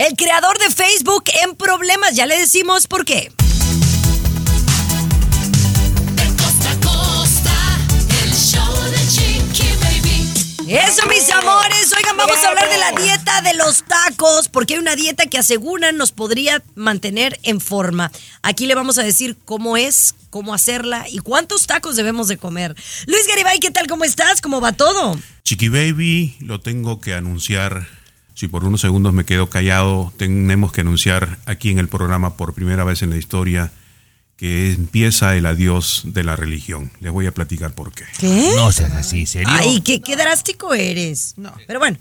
El creador de Facebook en problemas, ya le decimos por qué. Eso, mis amores. Oigan, vamos a hablar de la dieta de los tacos, porque hay una dieta que aseguran nos podría mantener en forma. Aquí le vamos a decir cómo es, cómo hacerla y cuántos tacos debemos de comer. Luis Garibay, ¿qué tal? ¿Cómo estás? ¿Cómo va todo? Chiqui Baby, lo tengo que anunciar. Si por unos segundos me quedo callado, tenemos que anunciar aquí en el programa por primera vez en la historia que empieza el adiós de la religión. Les voy a platicar por qué. ¿Qué? No seas así, ¿serio? Ay, qué, qué drástico eres. No. Pero bueno,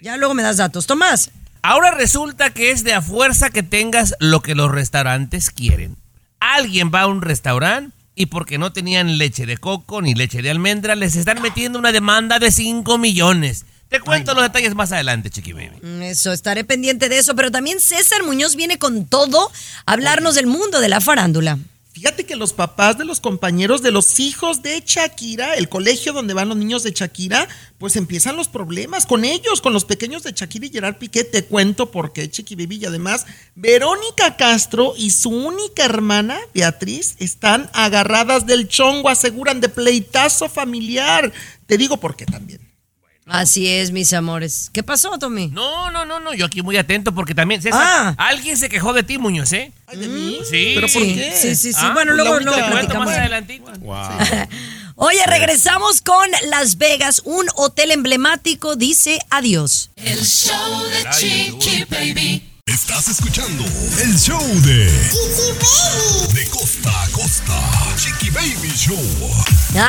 ya luego me das datos. Tomás. Ahora resulta que es de a fuerza que tengas lo que los restaurantes quieren. Alguien va a un restaurante y porque no tenían leche de coco ni leche de almendra, les están metiendo una demanda de 5 millones. Te cuento los detalles más adelante, Chiqui Baby. Mm, Eso, estaré pendiente de eso. Pero también César Muñoz viene con todo a hablarnos del mundo de la farándula. Fíjate que los papás de los compañeros de los hijos de Shakira, el colegio donde van los niños de Shakira, pues empiezan los problemas con ellos, con los pequeños de Shakira y Gerard Piqué. Te cuento por qué, Chiqui Baby. Y además, Verónica Castro y su única hermana, Beatriz, están agarradas del chongo, aseguran de pleitazo familiar. Te digo por qué también. Así es, mis amores. ¿Qué pasó, Tommy? No, no, no, no, yo aquí muy atento porque también, César, Ah. alguien se quejó de ti, Muñoz, ¿eh? Ay, de mí. Sí. ¿Pero por sí, qué? Sí, sí, sí. Ah, bueno, pues luego, luego platicamos. más adelantito. Oye, regresamos con Las Vegas. Un hotel emblemático dice adiós. Estás escuchando el show de De costa a costa. Chiqui Baby Show.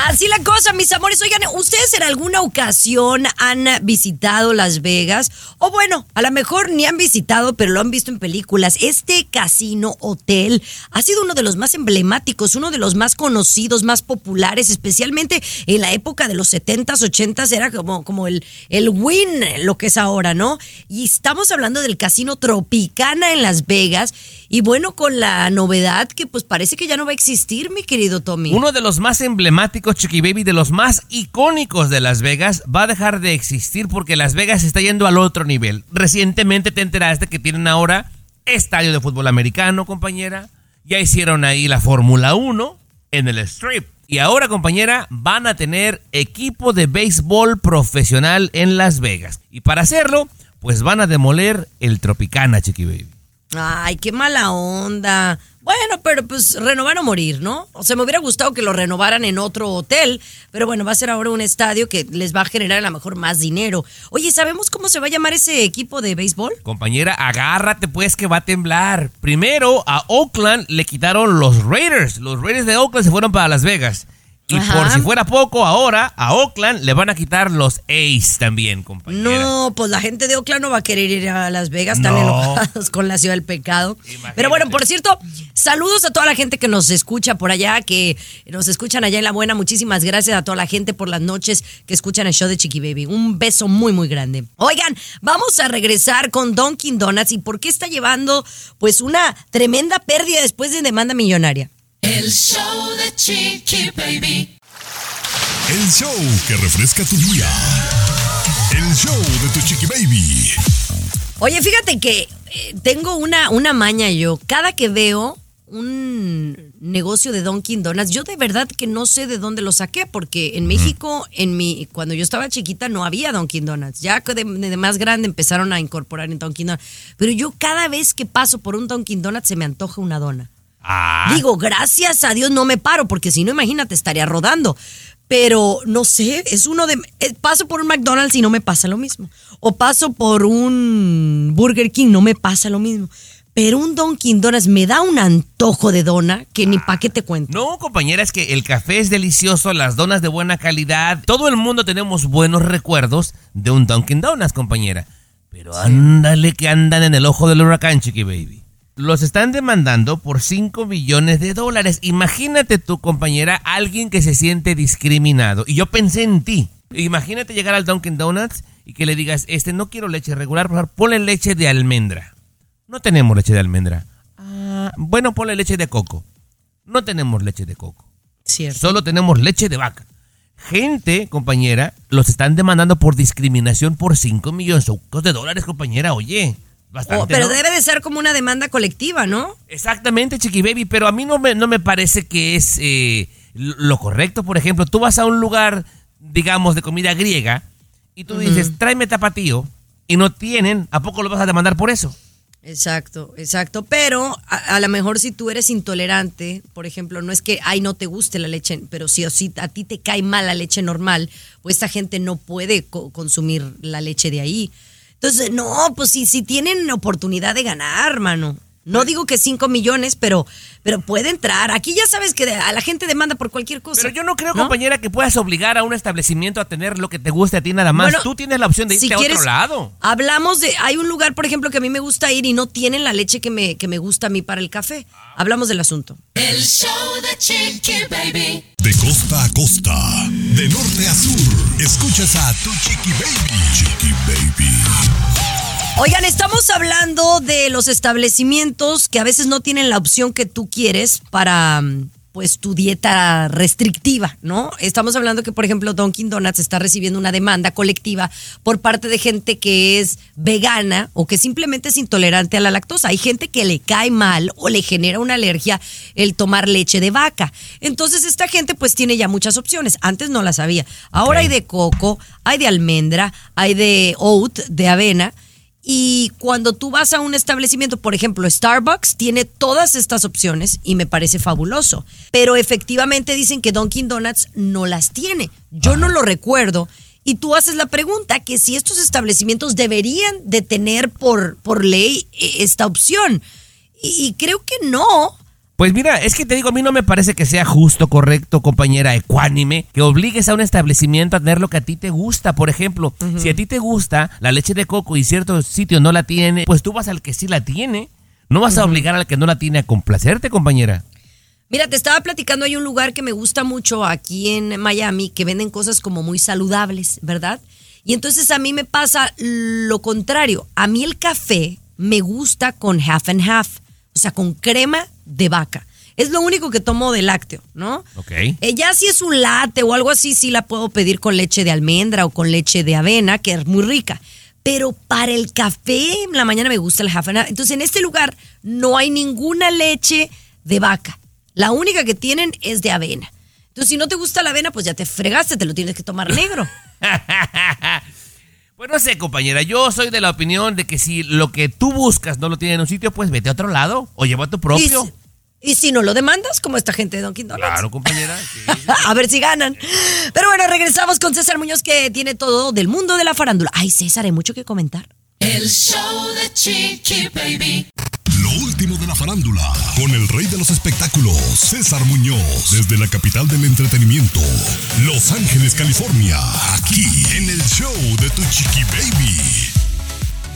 Así la cosa, mis amores. Oigan, ¿ustedes en alguna ocasión han visitado Las Vegas? O bueno, a lo mejor ni han visitado, pero lo han visto en películas. Este casino hotel ha sido uno de los más emblemáticos, uno de los más conocidos, más populares, especialmente en la época de los 70s, 80s. Era como, como el, el win, lo que es ahora, ¿no? Y estamos hablando del casino Tropicana en Las Vegas. Y bueno, con la novedad que pues parece que ya no va a existir, mi querido Tommy. Uno de los más emblemáticos, Chiqui Baby, de los más icónicos de Las Vegas, va a dejar de existir porque Las Vegas está yendo al otro nivel. Recientemente te enteraste que tienen ahora estadio de fútbol americano, compañera. Ya hicieron ahí la Fórmula 1 en el Strip. Y ahora, compañera, van a tener equipo de béisbol profesional en Las Vegas. Y para hacerlo, pues van a demoler el Tropicana, Chiqui Baby. Ay, qué mala onda. Bueno, pero pues renovar o morir, ¿no? O sea, me hubiera gustado que lo renovaran en otro hotel, pero bueno, va a ser ahora un estadio que les va a generar a lo mejor más dinero. Oye, ¿sabemos cómo se va a llamar ese equipo de béisbol? Compañera, agárrate pues que va a temblar. Primero, a Oakland le quitaron los Raiders. Los Raiders de Oakland se fueron para Las Vegas. Y Ajá. por si fuera poco, ahora a Oakland le van a quitar los A's también, compañera. No, pues la gente de Oakland no va a querer ir a Las Vegas, están No. enojados con la ciudad del pecado. Imagínate. Pero bueno, por cierto, saludos a toda la gente que nos escucha por allá, que nos escuchan allá en La Buena. Muchísimas gracias a toda la gente por las noches que escuchan el show de Chiqui Baby. Un beso muy, muy grande. Oigan, vamos a regresar con Dunkin' Donuts y por qué está llevando pues una tremenda pérdida después de demanda millonaria. El show que refresca tu día. El show de tu Chiqui Baby. Oye, fíjate que eh, tengo una, una maña yo. Cada que veo un negocio de Dunkin' Donuts, yo de verdad que no sé de dónde lo saqué, porque en México, en mi, cuando yo estaba chiquita, no había Dunkin' Donuts. Ya que de, de más grande empezaron a incorporar en Dunkin' Donuts. Pero yo cada vez que paso por un Dunkin' Donuts se me antoja una dona. Ah, Digo, gracias a Dios no me paro, porque si no, imagínate, estaría rodando. Pero no sé, es uno de. eh, Paso por un McDonald's y no me pasa lo mismo. O paso por un Burger King, no me pasa lo mismo. Pero un Dunkin' Donuts me da un antojo de dona que ni pa' qué te cuento. no, compañera, es que el café es delicioso, las donas de buena calidad. Todo el mundo tenemos buenos recuerdos de un Dunkin' Donuts, compañera. Pero ándale que andan en el ojo del huracán, Chiqui Baby. Los están demandando por 5 millones de dólares. Imagínate tu compañera, alguien que se siente discriminado. Y yo pensé en ti. Imagínate llegar al Dunkin' Donuts y que le digas, este no quiero leche regular, por favor, ponle leche de almendra. No tenemos leche de almendra. Ah, bueno, ponle leche de coco. No tenemos leche de coco. Cierto. Solo tenemos leche de vaca. Gente, compañera, los están demandando por discriminación por 5 millones de dólares, compañera. Oye, bastante. Oh, pero ¿no? debe de ser como una demanda colectiva, ¿no? Exactamente, Chiqui Baby, pero a mí no me, no me parece que es eh, lo correcto. Por ejemplo, tú vas a un lugar, digamos, de comida griega y tú dices, tráeme tapatío y no tienen, ¿a poco lo vas a demandar por eso? Exacto, exacto. Pero a, a lo mejor si tú eres intolerante, por ejemplo, no es que, ay, no te guste la leche, pero si o si a ti te cae mal la leche normal, pues esta gente no puede co- consumir la leche de ahí. Entonces, no, pues si, si tienen oportunidad de ganar, mano. No digo que 5 millones, pero, pero puede entrar. Aquí ya sabes que a la gente demanda por cualquier cosa. Pero yo no creo, compañera, que puedas obligar a un establecimiento a tener lo que te guste a ti nada más. Bueno, Tú tienes la opción de irte si a quieres, otro lado. Hablamos de. Hay un lugar, por ejemplo, que a mí me gusta ir y no tienen la leche que me, que me gusta a mí para el café. Hablamos del asunto. El show de Chiqui Baby. De costa a costa, de norte a sur, escuchas a tu Chiqui Baby. Chiqui Baby. Oigan, estamos hablando de los establecimientos que a veces no tienen la opción que tú quieres para mm, pues tu dieta restrictiva, ¿no? Estamos hablando que, por ejemplo, Dunkin' Donuts está recibiendo una demanda colectiva por parte de gente que es vegana o que simplemente es intolerante a la lactosa. Hay gente que le cae mal o le genera una alergia el tomar leche de vaca. Entonces, esta gente pues tiene ya muchas opciones. Antes no las había. Ahora hay de coco, hay de almendra, hay de oat, de avena. Y cuando tú vas a un establecimiento, por ejemplo, Starbucks tiene todas estas opciones y me parece fabuloso. Pero efectivamente dicen que Dunkin' Donuts no las tiene. Yo no lo recuerdo. Y tú haces la pregunta que si estos establecimientos deberían de tener por, por ley eh, esta opción. Y, y creo que no. Pues mira, es que te digo, a mí no me parece que sea justo, correcto, compañera, ecuánime, que obligues a un establecimiento a tener lo que a ti te gusta. Por ejemplo, si a ti te gusta la leche de coco y cierto sitio no la tiene, pues tú vas al que sí la tiene. No vas a obligar al que no la tiene a complacerte, compañera. Mira, te estaba platicando, hay un lugar que me gusta mucho aquí en Miami que venden cosas como muy saludables, ¿verdad? Y entonces a mí me pasa lo contrario. A mí el café me gusta con half and half, o sea, con crema de vaca. Es lo único que tomo de lácteo, ¿no? Ok. Eh, ya si es un latte o algo así, sí la puedo pedir con leche de almendra o con leche de avena, que es muy rica. Pero para el café, en la mañana me gusta el half. Entonces, en este lugar no hay ninguna leche de vaca. La única que tienen es de avena. Entonces, si no te gusta la avena, pues ya te fregaste, te lo tienes que tomar negro. Pues no sé, compañera, yo soy de la opinión de que si lo que tú buscas no lo tiene en un sitio, pues vete a otro lado o lleva tu Y propio. si, y si no lo demandas, como esta gente de Dunkin' Donuts. Claro, compañera. sí, sí. A ver si ganan. Pero bueno, regresamos con César Muñoz, que tiene todo del mundo de la farándula. Ay, César, hay mucho que comentar. El show de Chiqui Baby. Lo último de la farándula, con el rey de los espectáculos, César Muñoz, desde la capital del entretenimiento, Los Ángeles, California, aquí en el show de tu Chiqui Baby.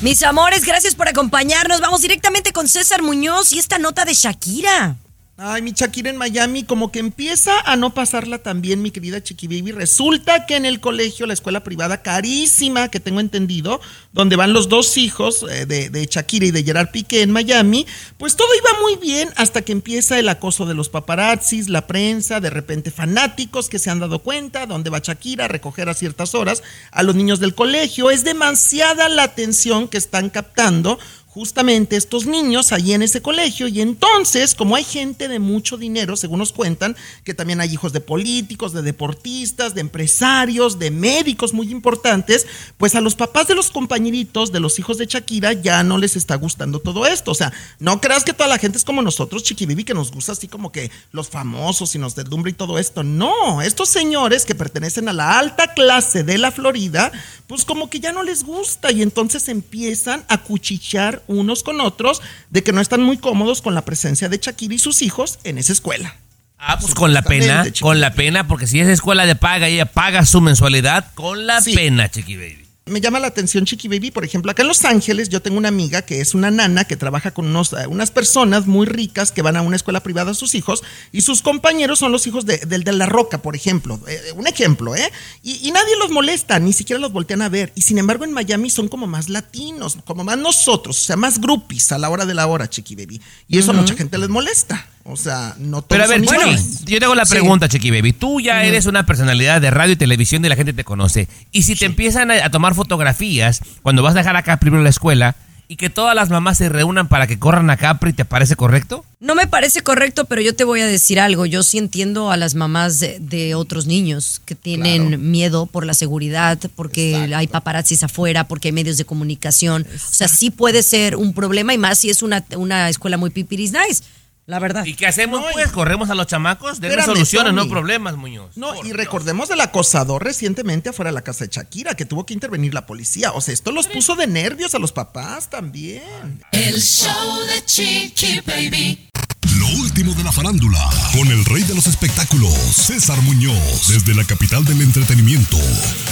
Mis amores, gracias por acompañarnos. Vamos directamente con César Muñoz y esta nota de Shakira. Ay, mi Shakira en Miami como que empieza a no pasarla tan bien, mi querida Chiqui Baby. Resulta que en el colegio, la escuela privada carísima, que tengo entendido, donde van los dos hijos eh, de, de Shakira y de Gerard Piqué en Miami, pues todo iba muy bien hasta que empieza el acoso de los paparazzis, la prensa, de repente fanáticos que se han dado cuenta dónde va Shakira a recoger a ciertas horas a los niños del colegio. Es demasiada la atención que están captando justamente estos niños allí en ese colegio. Y entonces como hay gente de mucho dinero, según nos cuentan, que también hay hijos de políticos, de deportistas, de empresarios, de médicos muy importantes, pues a los papás de los compañeritos de los hijos de Shakira ya no les está gustando todo esto, o sea, no creas que toda la gente es como nosotros, Chiquibibi, que nos gusta así como que los famosos y nos deslumbra y todo esto, no, estos señores que pertenecen a la alta clase de la Florida, pues como que ya no les gusta y entonces empiezan a cuchichear unos con otros de que no están muy cómodos con la presencia de Shakira y sus hijos en esa escuela. Ah, pues con la pena, Chiqui con la pena, porque si es escuela de paga y ella paga su mensualidad, con la Sí. pena, Chiqui Baby. Me llama la atención Chiqui Baby, por ejemplo, acá en Los Ángeles yo tengo una amiga que es una nana que trabaja con unos, eh, unas personas muy ricas que van a una escuela privada a sus hijos y sus compañeros son los hijos de, del de La Roca, por ejemplo. Eh, un ejemplo, ¿eh? Y, y nadie los molesta, ni siquiera los voltean a ver. Y sin embargo en Miami son como más latinos, como más nosotros, o sea, más groupies a la hora de la hora, Chiqui Baby. Y eso a mucha gente les molesta. O sea, no todos Pero a ver, son iguales. yo te hago la Sí. pregunta, Chiqui Baby. Tú ya eres una personalidad de radio y televisión y la gente te conoce. Y si te empiezan a, a tomar fotografías cuando vas a dejar acá primero la escuela y que todas las mamás se reúnan para que corran a Capri, ¿te parece correcto? No me parece correcto, pero yo te voy a decir algo. Yo sí entiendo a las mamás de, de otros niños que tienen miedo por la seguridad, porque hay paparazzis afuera, porque hay medios de comunicación. O sea, sí puede ser un problema y más si es una, una escuela muy pipiris nice, la verdad. ¿Y qué hacemos? No, pues corremos a los chamacos, denle soluciones, no problemas, Muñoz. No, Por y Dios. recordemos del acosador recientemente afuera de la casa de Shakira, que tuvo que intervenir la policía. O sea, esto los puso de nervios a los papás también. El show de Chiqui Baby. Lo último de la farándula, con el rey de los espectáculos, César Muñoz, desde la capital del entretenimiento,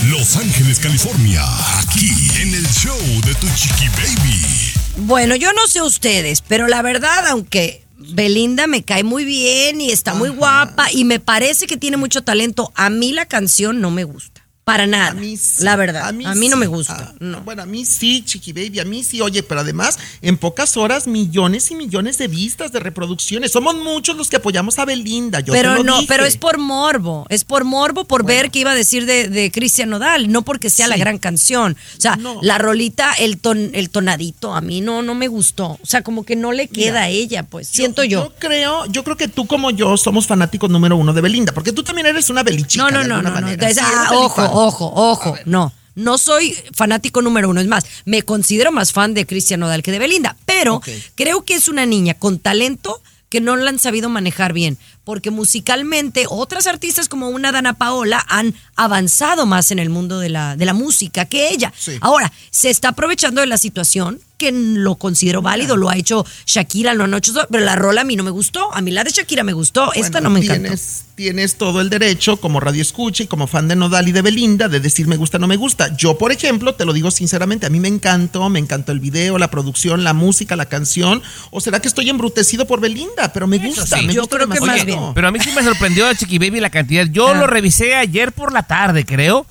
Los Ángeles, California, aquí en el show de Tu Chiqui Baby. Bueno, yo no sé ustedes, pero la verdad, aunque Belinda me cae muy bien y está muy guapa y me parece que tiene mucho talento, a mí la canción no me gusta. Para nada. A mí sí, la verdad. A mí, no sí. me gusta. Ah, no. Bueno, a mí sí, Chiqui Baby, a mí sí. Oye, pero además, en pocas horas, millones y millones de vistas, de reproducciones. Somos muchos los que apoyamos a Belinda. Yo pero no, dije. pero es por morbo. Es por morbo por ver qué iba a decir de, de Cristian Nodal, no porque sea la gran canción. O sea, No. la rolita, el ton, el tonadito, a mí no, no me gustó. O sea, como que no le queda Mira, a ella, pues. Siento yo. Yo creo, yo creo que tú como yo somos fanáticos número uno de Belinda, porque tú también eres una belichica. No, no, de no, no, no. manera. Es- Sí, ah, ojo. Ojo, ojo. No, no soy fanático número uno. Es más, me considero más fan de Cristian Nodal que de Belinda. Pero creo que es una niña con talento que no la han sabido manejar bien. Porque musicalmente otras artistas como una Dana Paola han avanzado más en el mundo de la, de la música que ella. Sí. Ahora, se está aprovechando de la situación que lo considero válido, lo ha hecho Shakira, lo han hecho, pero la rola a mí no me gustó, a mí la de Shakira me gustó, esta no me encantó. tienes, Tienes todo el derecho, como radio escucha y como fan de Nodal y de Belinda, de decir me gusta o no me gusta. Yo, por ejemplo, te lo digo sinceramente, a mí me encantó, me encantó el video, la producción, la música, la canción. ¿O será que estoy embrutecido por Belinda? Pero me gusta, sí. me Yo gusta creo que demasiado. más bien. Pero a mí sí me sorprendió a Chiqui Baby la cantidad. Yo Ah. lo revisé ayer por la tarde, creo.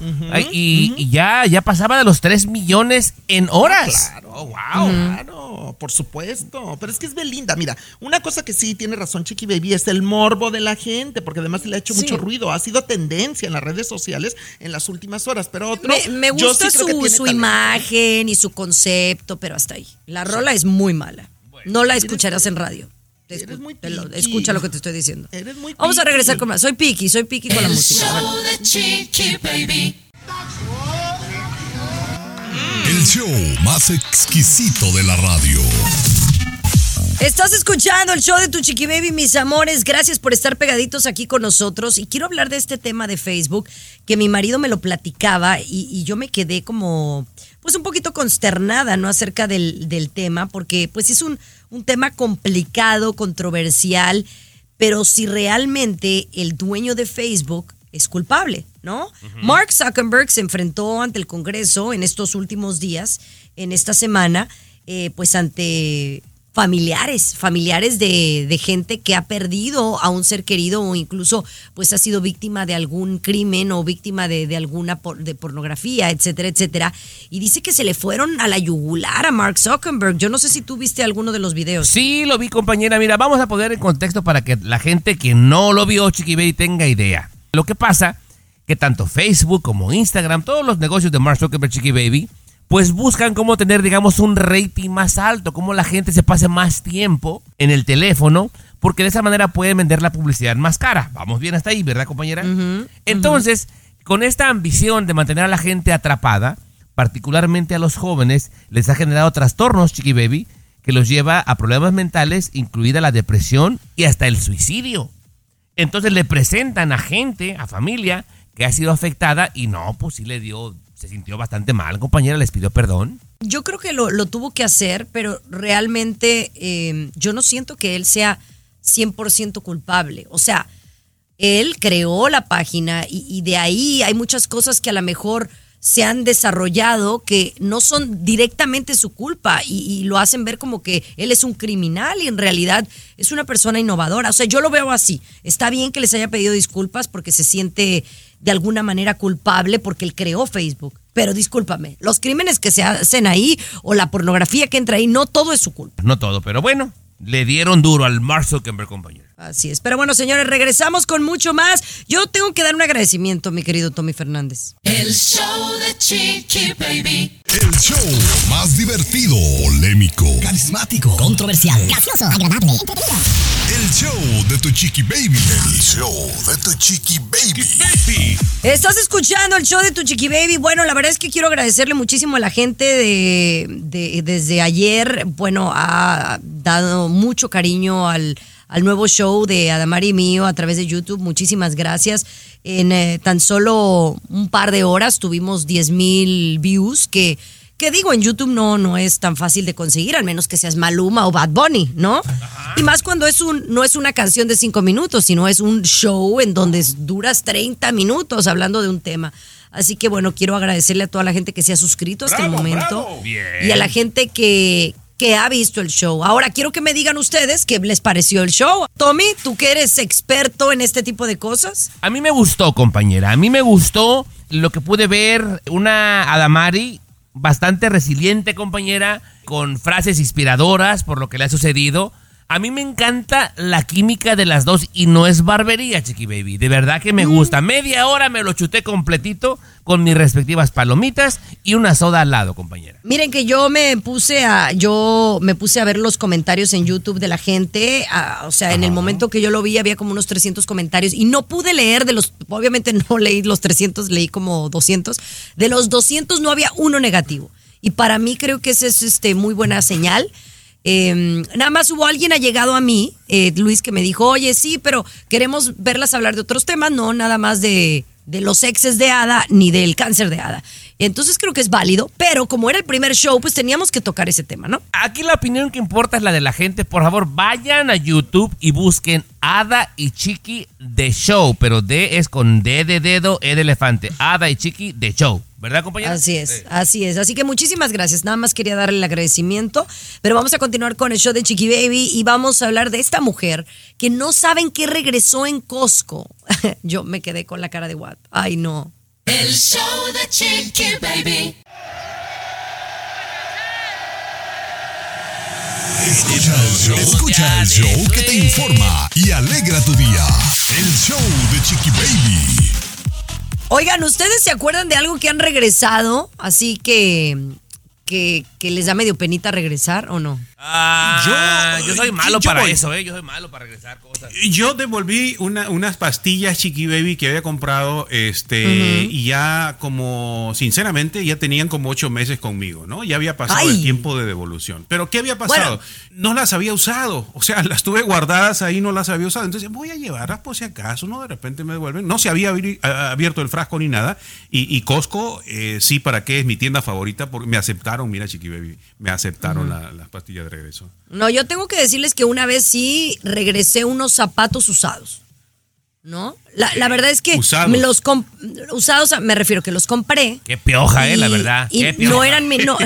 Y, y ya, ya pasaba de los 3 millones en horas. Claro, wow. Claro, por supuesto. Pero es que es Belinda. Mira, una cosa que sí tiene razón Chiqui Baby es el morbo de la gente, porque además le ha hecho Sí. mucho ruido. Ha sido tendencia en las redes sociales en las últimas horas. Pero otro. Me, me yo gusta sí creo que su, tiene su talento. imagen y su concepto, pero hasta ahí. La rola es muy mala. No la escucharás en radio. Te eres muy te lo- escucha lo que te estoy diciendo. Eres muy Vamos a regresar con más. Soy Piki, soy Piki con la El música. show de Chiqui Baby. El show más exquisito de la radio. Estás escuchando el show de tu Chiqui Baby, mis amores. Gracias por estar pegaditos aquí con nosotros. Y quiero hablar de este tema de Facebook que mi marido me lo platicaba y, y yo me quedé como, pues un poquito consternada, ¿no? Acerca del, del tema, porque pues es un, un tema complicado, controversial, pero si realmente el dueño de Facebook es culpable, ¿no? Mark Zuckerberg se enfrentó ante el Congreso en estos últimos días, en esta semana, eh, pues ante familiares, familiares de, de gente que ha perdido a un ser querido o incluso pues ha sido víctima de algún crimen o víctima de, de alguna por- de pornografía, etcétera, etcétera. Y dice que se le fueron a la yugular a Mark Zuckerberg. Yo no sé si tú viste alguno de los videos. Sí, lo vi, compañera. Mira, vamos a poner en contexto para que la gente que no lo vio, Chiqui tenga idea. Lo que pasa que tanto Facebook como Instagram, todos los negocios de Mark Zuckerberg, Chiqui Baby, pues buscan cómo tener, digamos, un rating más alto, cómo la gente se pase más tiempo en el teléfono, porque de esa manera pueden vender la publicidad más cara. Vamos bien hasta ahí, ¿verdad, compañera? Entonces, con esta ambición de mantener a la gente atrapada, particularmente a los jóvenes, les ha generado trastornos, Chiqui Baby, que los lleva a problemas mentales, incluida la depresión y hasta el suicidio. Entonces le presentan a gente, a familia, que ha sido afectada y no, pues sí le dio, se sintió bastante mal, compañera, les pidió perdón. Yo creo que lo, lo tuvo que hacer, pero realmente eh, yo no siento que él sea 100% culpable. O sea, él creó la página y, y de ahí hay muchas cosas que a lo mejor se han desarrollado que no son directamente su culpa y, lo hacen ver como que él es un criminal y en realidad es una persona innovadora. O sea, yo lo veo así. Está bien que les haya pedido disculpas porque se siente de alguna manera culpable porque él creó Facebook. Pero discúlpame, los crímenes que se hacen ahí o la pornografía que entra ahí, no todo es su culpa. No todo, pero bueno, le dieron duro al Mark Zuckerberg, compañero. Así es. Pero bueno, señores, regresamos con mucho más. Yo tengo que dar un agradecimiento, mi querido Tommy Fernández. El show de Chiqui Baby. El show más divertido, polémico, carismático, controversial, gracioso, agradable, El show de tu Chiqui Baby. El show de tu Chiqui Baby. Estás escuchando el show de tu Chiqui Baby. Bueno, la verdad es que quiero agradecerle muchísimo a la gente de, de desde ayer. Bueno, ha dado mucho cariño al al nuevo show de Adamari mío a través de YouTube. Muchísimas gracias. En eh, tan solo un par de horas tuvimos 10 mil views, que, que digo, en YouTube no, no es tan fácil de conseguir, al menos que seas Maluma o Bad Bunny, ¿no? Y más cuando es un, no es una canción de 5 minutos, sino es un show en donde duras 30 minutos hablando de un tema. Así que bueno, quiero agradecerle a toda la gente que se ha suscrito hasta el momento. Y a la gente que, que ha visto el show. Ahora quiero que me digan ustedes qué les pareció el show. Tommy, tú que eres experto en este tipo de cosas. A mí me gustó, compañera. A mí me gustó lo que pude ver. Una Adamari bastante resiliente, compañera, con frases inspiradoras por lo que le ha sucedido. A mí me encanta la química de las dos y no es barbería, Chiqui Baby. De verdad que me gusta. Media hora me lo chuté completito con mis respectivas palomitas y una soda al lado, compañera. Miren que yo me puse a yo me puse a ver los comentarios en YouTube de la gente, o sea, en el momento que yo lo vi había como unos 300 comentarios y no pude leer de los obviamente no leí los 300, leí como 200. De los 200 no había uno negativo. Y para mí creo que esa es este muy buena señal Em, nada más hubo alguien ha llegado a mí, eh, Luis, que me dijo, oye, sí, pero queremos verlas hablar de otros temas, no nada más de, los exes de Ada ni del cáncer de Ada. Entonces creo que es válido, pero como era el primer show, pues teníamos que tocar ese tema, ¿no? Aquí la opinión que importa es la de la gente. Por favor, vayan a YouTube y busquen Ada y Chiqui de Show, pero D es con D de dedo, E de elefante. Ada y Chiqui de Show. ¿Verdad, compañera? Así es, así es. Así que muchísimas gracias. Nada más quería darle el agradecimiento. Pero vamos a continuar con el show de Chiqui Baby y vamos a hablar de esta mujer que no saben qué regresó en Costco. Yo me quedé con la cara de what. Ay, no. El show de Chiqui Baby. Escucha el show, escucha el show que te informa y alegra tu día. El show de Chiqui Baby. Oigan, ¿ustedes se acuerdan de algo que han regresado? Así que, que, les da medio penita regresar o no? Ah, yo, yo soy malo yo para voy. eso, ¿eh? Yo soy malo para regresar cosas. Yo devolví una, unas pastillas Chiqui Baby que había comprado, este, uh -huh. y ya como, sinceramente, ya tenían como ocho meses conmigo, ¿no? Ya había pasado Ay. el tiempo de devolución. Pero ¿qué había pasado? Bueno. No las había usado, o sea, las tuve guardadas ahí, no las había usado. Entonces voy a llevarlas por si acaso, ¿no? De repente me devuelven. No se había abierto el frasco ni nada. Y, y Costco, eh, sí, ¿para qué? Es mi tienda favorita, porque me aceptaron, mira, Chiqui Baby, me aceptaron uh -huh. la, las pastillas de regreso. No, yo tengo que decirles que una vez sí regresé unos zapatos usados. ¿No? La, la verdad es que usados. Me los usados, me refiero que los compré. Qué pioja, y, eh, la verdad. Y Qué no eran mi, no.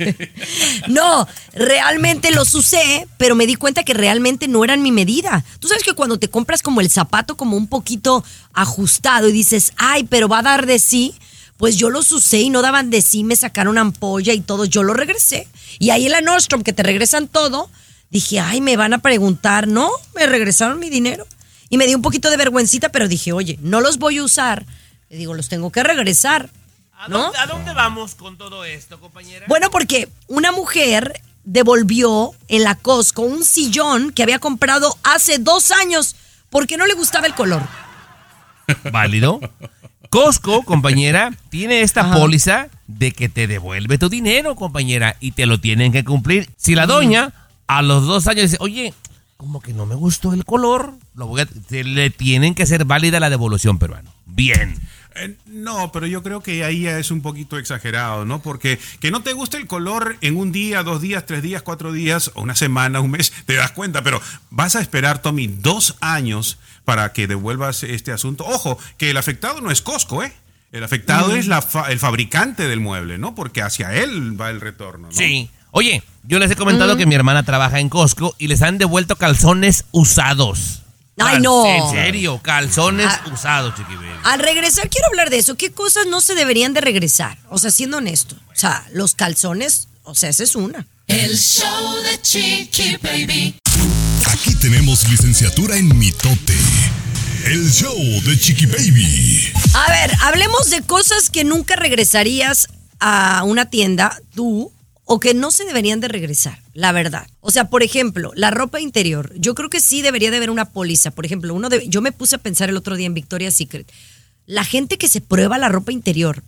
no, realmente los usé, pero me di cuenta que realmente no eran mi medida. Tú sabes que cuando te compras como el zapato como un poquito ajustado y dices, ay, pero va a dar de sí, pues yo los usé y no daban de sí, me sacaron ampolla y todo, yo lo regresé. Y ahí en la Nordstrom, que te regresan todo, dije, ay, me van a preguntar, no, me regresaron mi dinero. Y me dio un poquito de vergüencita, pero dije, oye, no los voy a usar. Le digo, los tengo que regresar. ¿no? ¿A, dónde, ¿A dónde vamos con todo esto, compañera? Bueno, porque una mujer devolvió en la Costco un sillón que había comprado hace dos años porque no le gustaba el color. ¿Válido? Costco, compañera, tiene esta Ajá. póliza de que te devuelve tu dinero, compañera, y te lo tienen que cumplir. Si la doña a los dos años dice, oye, como que no me gustó el color, lo voy a, le tienen que hacer válida la devolución peruano. Bien. Eh, no, pero yo creo que ahí ya es un poquito exagerado, ¿no? Porque que no te guste el color en un día, dos días, tres días, cuatro días, o una semana, un mes, te das cuenta, pero vas a esperar, Tommy, dos años para que devuelvas este asunto. Ojo, que el afectado no es Costco, ¿eh? El afectado es la fa- el fabricante del mueble, ¿no? Porque hacia él va el retorno, ¿no? Sí. Oye, yo les he comentado que mi hermana trabaja en Costco y les han devuelto calzones usados. Ay, no. En serio, calzones Ah. usados, chiqui baby. Al regresar, quiero hablar de eso. ¿Qué cosas no se deberían de regresar? O sea, siendo honesto. O sea, los calzones, o sea, esa es una. El show de Chiqui Baby. Aquí tenemos licenciatura en mitote. El show de Chiqui Baby. A ver, hablemos de cosas que nunca regresarías a una tienda, tú, o que no se deberían de regresar, la verdad. O sea, por ejemplo, la ropa interior. Yo creo que sí debería de haber una póliza. Por ejemplo, uno de, yo me puse a pensar el otro día en Victoria's Secret. La gente que se prueba la ropa interior,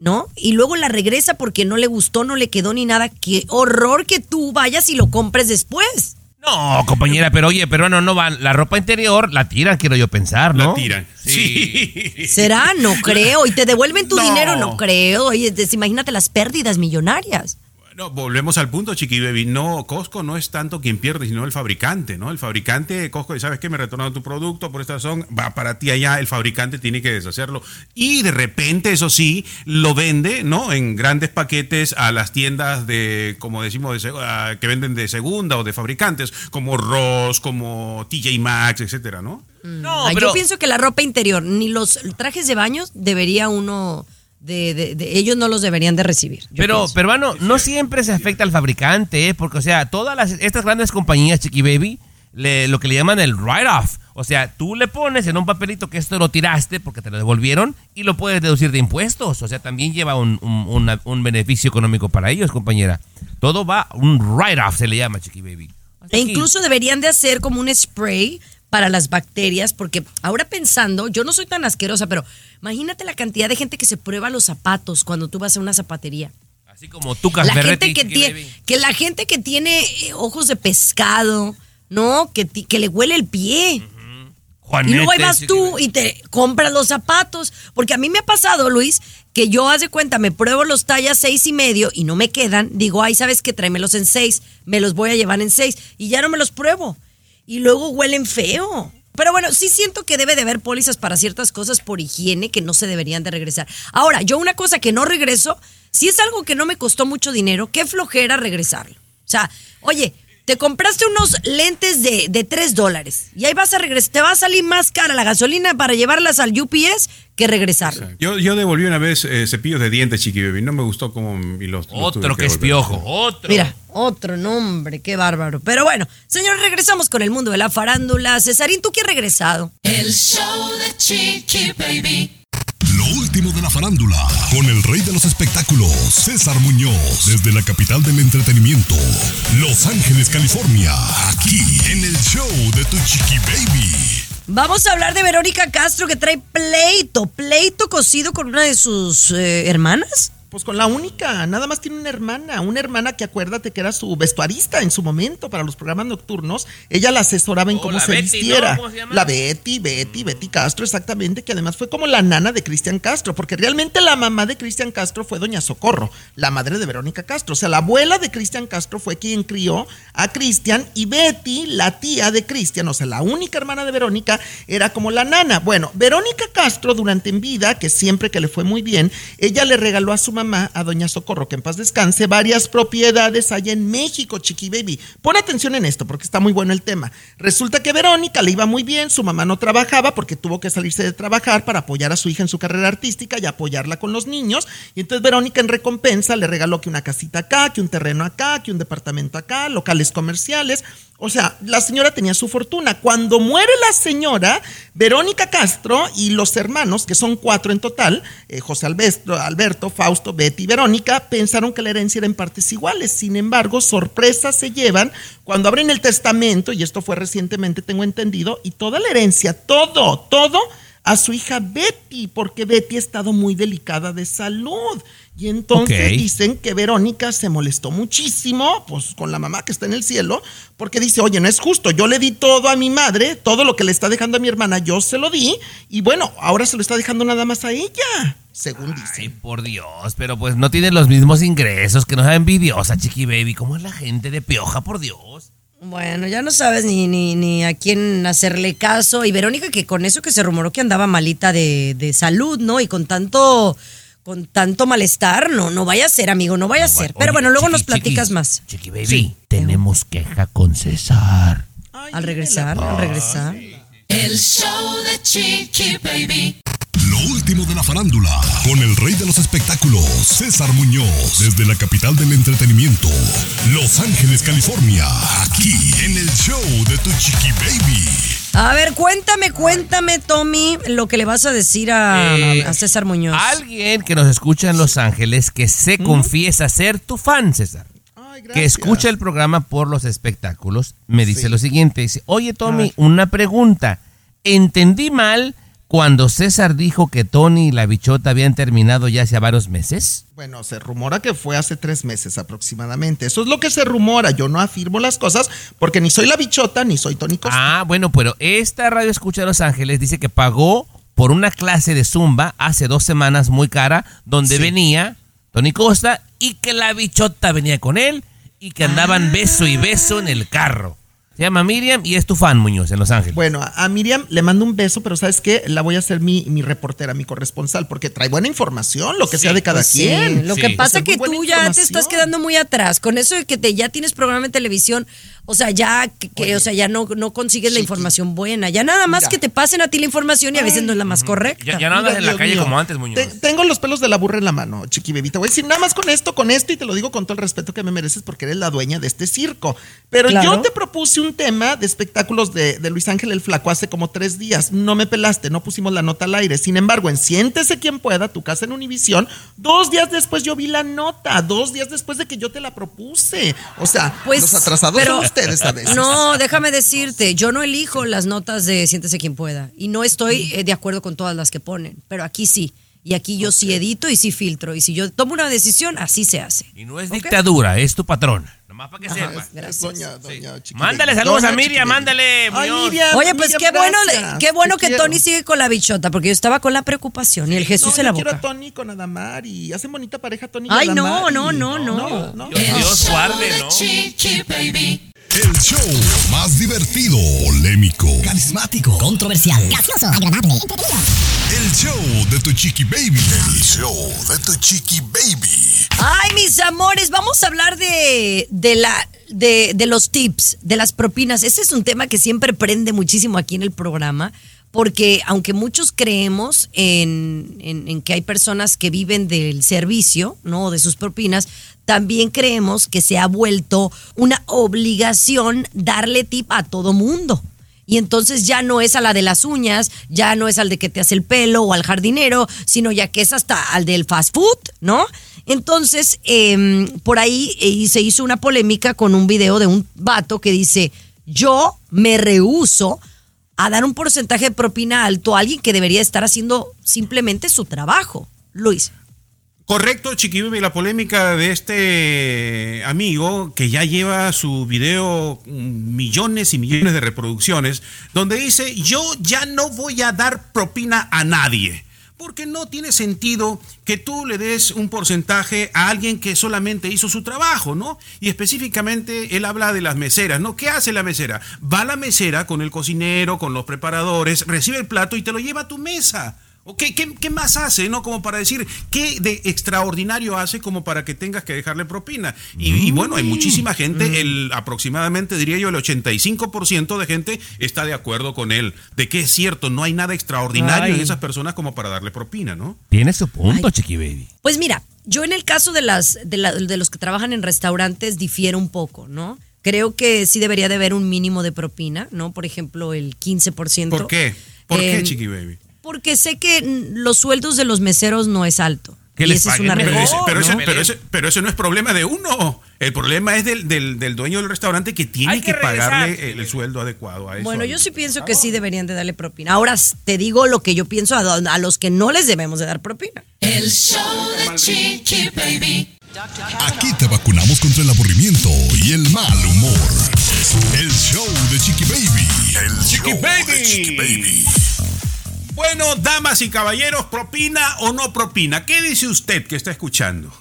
¿no? Y luego la regresa porque no le gustó, no le quedó ni nada. Qué horror que tú vayas y lo compres después. No, compañera, pero oye, pero no, no van. La ropa interior la tiran, quiero yo pensar, ¿no? La tiran. Sí. ¿Será? No creo. ¿Y te devuelven tu No. dinero? No creo. Oye, imagínate las pérdidas millonarias. Bueno, volvemos al punto, Chiqui Baby. No, Costco no es tanto quien pierde, sino el fabricante, ¿no? El fabricante, Costco, ¿sabes qué? Me retornaron tu producto por esta razón, va para ti allá, el fabricante tiene que deshacerlo. Y de repente, eso sí, lo vende, ¿no? En grandes paquetes a las tiendas de, como decimos, de que venden de segunda o de fabricantes, como Ross, como TJ Maxx, etcétera, ¿no? No, Ay, pero Yo pienso que la ropa interior, ni los trajes de baños, debería uno de, de- de- ellos no los deberían de recibir. Pero, pienso. peruano, no siempre se afecta al fabricante, ¿eh? porque, o sea, todas las, estas grandes compañías, Chiqui Baby, le- lo que le llaman el write-off. O sea, tú le pones en un papelito que esto lo tiraste porque te lo devolvieron y lo puedes deducir de impuestos. O sea, también lleva un, un- una- un beneficio económico para ellos, compañera. Todo va, un write-off se le llama, Chiqui Baby. Así E que- incluso deberían de hacer como un spray para las bacterias, porque ahora pensando, yo no soy tan asquerosa, pero imagínate la cantidad de gente que se prueba los zapatos cuando tú vas a una zapatería. Así como tú, La gente que tiene, que la gente que tiene eh, ojos de pescado, ¿no? Que, que le huele el pie. Y luego ahí vas tú y te compras los zapatos. Porque a mí me ha pasado, Luis, que yo haz de cuenta, me pruebo los tallas seis y medio y no me quedan. Digo, ay, ¿sabes qué? Tráemelos en seis. Me los voy a llevar en seis. Y ya no me los pruebo. Y luego huelen feo. Pero bueno, sí siento que debe de haber pólizas para ciertas cosas por higiene que no se deberían de regresar. Ahora, yo una cosa que no regreso, si es algo que no me costó mucho dinero, qué flojera regresarlo. O sea, oye, te compraste unos lentes de, de 3 dólares y ahí vas a regresar, te va a salir más cara la gasolina para llevarlas al UPS que regresarlo. Yo, yo devolví una vez eh, cepillos de dientes, Chiqui Baby. No me gustó como y los, Otro que es devolver. piojo, otro. Mira, otro nombre, qué bárbaro. Pero bueno, señores, regresamos con el mundo de la farándula. Cesarín, ¿tú qué has regresado? El show de Chiqui Baby. Lo último de la farándula, con el rey de los espectáculos, César Muñoz, desde la capital del entretenimiento, Los Ángeles, California, aquí en el show de tu Chiqui Baby. Vamos a hablar de Verónica Castro que trae pleito, pleito cocido con una de sus eh, hermanas. Pues con la única, nada más tiene una hermana, una hermana que acuérdate que era su vestuarista en su momento para los programas nocturnos. Ella la asesoraba en Oh, cómo se Betty, vistiera. ¿no? ¿Cómo se? La Betty, Betty, Betty Castro, exactamente, que además fue como la nana de Cristian Castro, porque realmente la mamá de Cristian Castro fue Doña Socorro, la madre de Verónica Castro. O sea, la abuela de Cristian Castro fue quien crió a Cristian y Betty, la tía de Cristian, o sea, la única hermana de Verónica, era como la nana. Bueno, Verónica Castro durante en vida, que siempre que le fue muy bien, ella le regaló a su mamá, a Doña Socorro, que en paz descanse, varias propiedades allá en México, Chiqui Baby. Pon atención en esto, porque está muy bueno el tema. Resulta que Verónica le iba muy bien, su mamá no trabajaba porque tuvo que salirse de trabajar para apoyar a su hija en su carrera artística y apoyarla con los niños. Y entonces Verónica en recompensa le regaló que una casita acá, que un terreno acá, que un departamento acá, locales comerciales. O sea, la señora tenía su fortuna. Cuando muere la señora, Verónica Castro y los hermanos, que son cuatro en total, eh, José Alberto, Alberto, Fausto, Betty y Verónica, pensaron que la herencia era en partes iguales. Sin embargo, sorpresas se llevan cuando abren el testamento, y esto fue recientemente, tengo entendido, y toda la herencia, todo, todo a su hija Betty, porque Betty ha estado muy delicada de salud. Y entonces dicen que Verónica se molestó muchísimo, pues con la mamá que está en el cielo, porque dice, oye, no es justo, yo le di todo a mi madre, todo lo que le está dejando a mi hermana, yo se lo di, y bueno, ahora se lo está dejando nada más a ella, según Ay, dicen. por Dios, pero pues no tiene los mismos ingresos, que no sea envidiosa, Chiqui Baby. ¿Cómo es la gente de pioja, por Dios? Bueno, ya no sabes ni, ni, ni a quién hacerle caso. Y Verónica, que con eso que se rumoró que andaba malita de, de salud, ¿no? Y con tanto, con tanto malestar, no, no vaya a ser, amigo, no vaya a ser. Pero bueno, luego chiqui, nos platicas más. Chiqui Baby, tenemos queja con César. Al regresar, al regresar. El show de Chiqui Baby. Lo último de la farándula, con el rey de los espectáculos, César Muñoz, desde la capital del entretenimiento, Los Ángeles, California, aquí en el show de tu Chiqui Baby. A ver, cuéntame, cuéntame, Tommy, lo que le vas a decir a, Eh, a César Muñoz. Alguien que nos escucha en Los Ángeles que se confiesa ser tu fan, César. Ay, Que escucha el programa por los espectáculos, me dice lo siguiente, dice, oye Tommy, una pregunta, ¿entendí mal cuando César dijo que Tony y la bichota habían terminado ya hace varios meses? Bueno, se rumora que fue hace tres meses aproximadamente. Eso es lo que se rumora. Yo no afirmo las cosas porque ni soy la bichota ni soy Tony Costa. Ah, bueno, pero esta radio escucha de Los Ángeles dice que pagó por una clase de zumba hace dos semanas muy cara, donde Sí. venía Tony Costa y que la bichota venía con él y que andaban beso y beso en el carro. Se llama Miriam y es tu fan, Muñoz, en Los Ángeles. Bueno, a, Miriam le mando un beso, pero ¿sabes qué? La voy a hacer mi, mi reportera, mi corresponsal, porque trae buena información, lo que sea de cada Pues sí, quien. Lo Sí. que O pasa es que tú ya te estás quedando muy atrás. Con eso de que te, ya tienes programa en televisión, o sea, ya que, que, Oye, o sea, ya no, no consigues la información buena. Ya nada más Mira. que te pasen a ti la información y a veces no es la más correcta. Ya, ya no andas Mira, en la Dios calle mío. como antes, Muñoz. Te- tengo los pelos de la burra en la mano, chiqui bebita. Voy a decir nada más con esto, con esto, y te lo digo con todo el respeto que me mereces porque eres la dueña de este circo. Pero Claro. yo te propuse un tema de espectáculos de, de Luis Ángel el Flaco hace como tres días. No me pelaste, no pusimos la nota al aire. Sin embargo, en Siéntese quien pueda, tu casa en Univisión, dos días después yo vi la nota, dos días después de que yo te la propuse. O sea, Pues, los atrasados pero- son ustedes a veces. No, déjame decirte, yo no elijo las notas de Siéntese quien pueda. Y no estoy eh, de acuerdo con todas las que ponen, pero aquí sí. Y aquí yo sí edito y sí filtro. Y si yo tomo una decisión, así se hace. Y no es dictadura, es tu patrona. Nomás para que Ajá, sepa. Gracias. Doña, doña Chiqui Mándale saludos a Miriam, mándale, Ay. Miriam, Oye, pues Miriam, qué bueno, gracias. qué bueno Te que quiero. Tony sigue con la bichota, porque yo estaba con la preocupación y el Jesús No, en la yo quiero boca. a Tony con Adamari. Hacen bonita pareja Tony y Ay, no, Adamari. no, no, no. no. Dios, Dios guarde, ¿no? Chiqui Baby. El show más divertido, polémico, Carismático, controversial, gracioso, agradable, entretenido. el show de tu Chiqui Baby. El show de tu Chiqui Baby. Ay, mis amores, vamos a hablar de, de la de, de los tips, de las propinas. Ese es un tema que siempre prende muchísimo aquí en el programa, porque aunque muchos creemos en, en- que hay personas que viven del servicio, ¿no? De sus propinas, también creemos que se ha vuelto una obligación darle tip a todo mundo. Y entonces ya no es a la de las uñas, ya no es al de que te hace el pelo o al jardinero, sino ya que es hasta al del fast food, ¿no? Entonces, em, por ahí eh, se hizo una polémica con un video de un vato que dice, yo me rehuso a dar un porcentaje de propina alto a alguien que debería estar haciendo simplemente su trabajo. Luis. Correcto, Chiqui Baby, la polémica de este amigo que ya lleva su video mm, millones y millones de reproducciones, donde dice, yo ya no voy a dar propina a nadie. Porque no tiene sentido que tú le des un porcentaje a alguien que solamente hizo su trabajo, ¿no? Y específicamente él habla de las meseras, ¿no? ¿Qué hace la mesera? Va la mesera con el cocinero, con los preparadores, recibe el plato y te lo lleva a tu mesa. ¿O qué, qué- qué más hace, no? Como para decir, ¿qué de extraordinario hace como para que tengas que dejarle propina? Y, y bueno, hay muchísima gente, el aproximadamente, diría yo, el 85% de gente está de acuerdo con él, de que es cierto, no hay nada extraordinario Ay. en esas personas como para darle propina, ¿no? Tiene su punto, Ay. Chiqui Baby. Pues mira, yo en el caso de las de, la- de los que trabajan en restaurantes difiero un poco, ¿no? Creo que sí debería de haber un mínimo de propina, ¿no? Por ejemplo, el 15%. ¿Por qué? ¿Por qué, Eh, Chiqui Baby? Porque sé que los sueldos de los meseros no es alto. Que y les esa es paguen una Pero ese, pero, ¿no? ese, pero, ese, pero ese no es problema de uno. El problema es del, del, del dueño del restaurante que tiene Hay que, pagarle Chiqui el, Baby. sueldo adecuado a eso. Bueno, yo sí pienso que sí deberían de darle propina. Ahora te digo lo que yo pienso a, a los que no les debemos de dar propina. El show de Chiqui Baby. Aquí te vacunamos contra el aburrimiento y el mal humor. El show de Chiqui Baby. El show de Chiqui Baby. Bueno, damas y caballeros, propina o no propina. ¿Qué dice usted que está escuchando?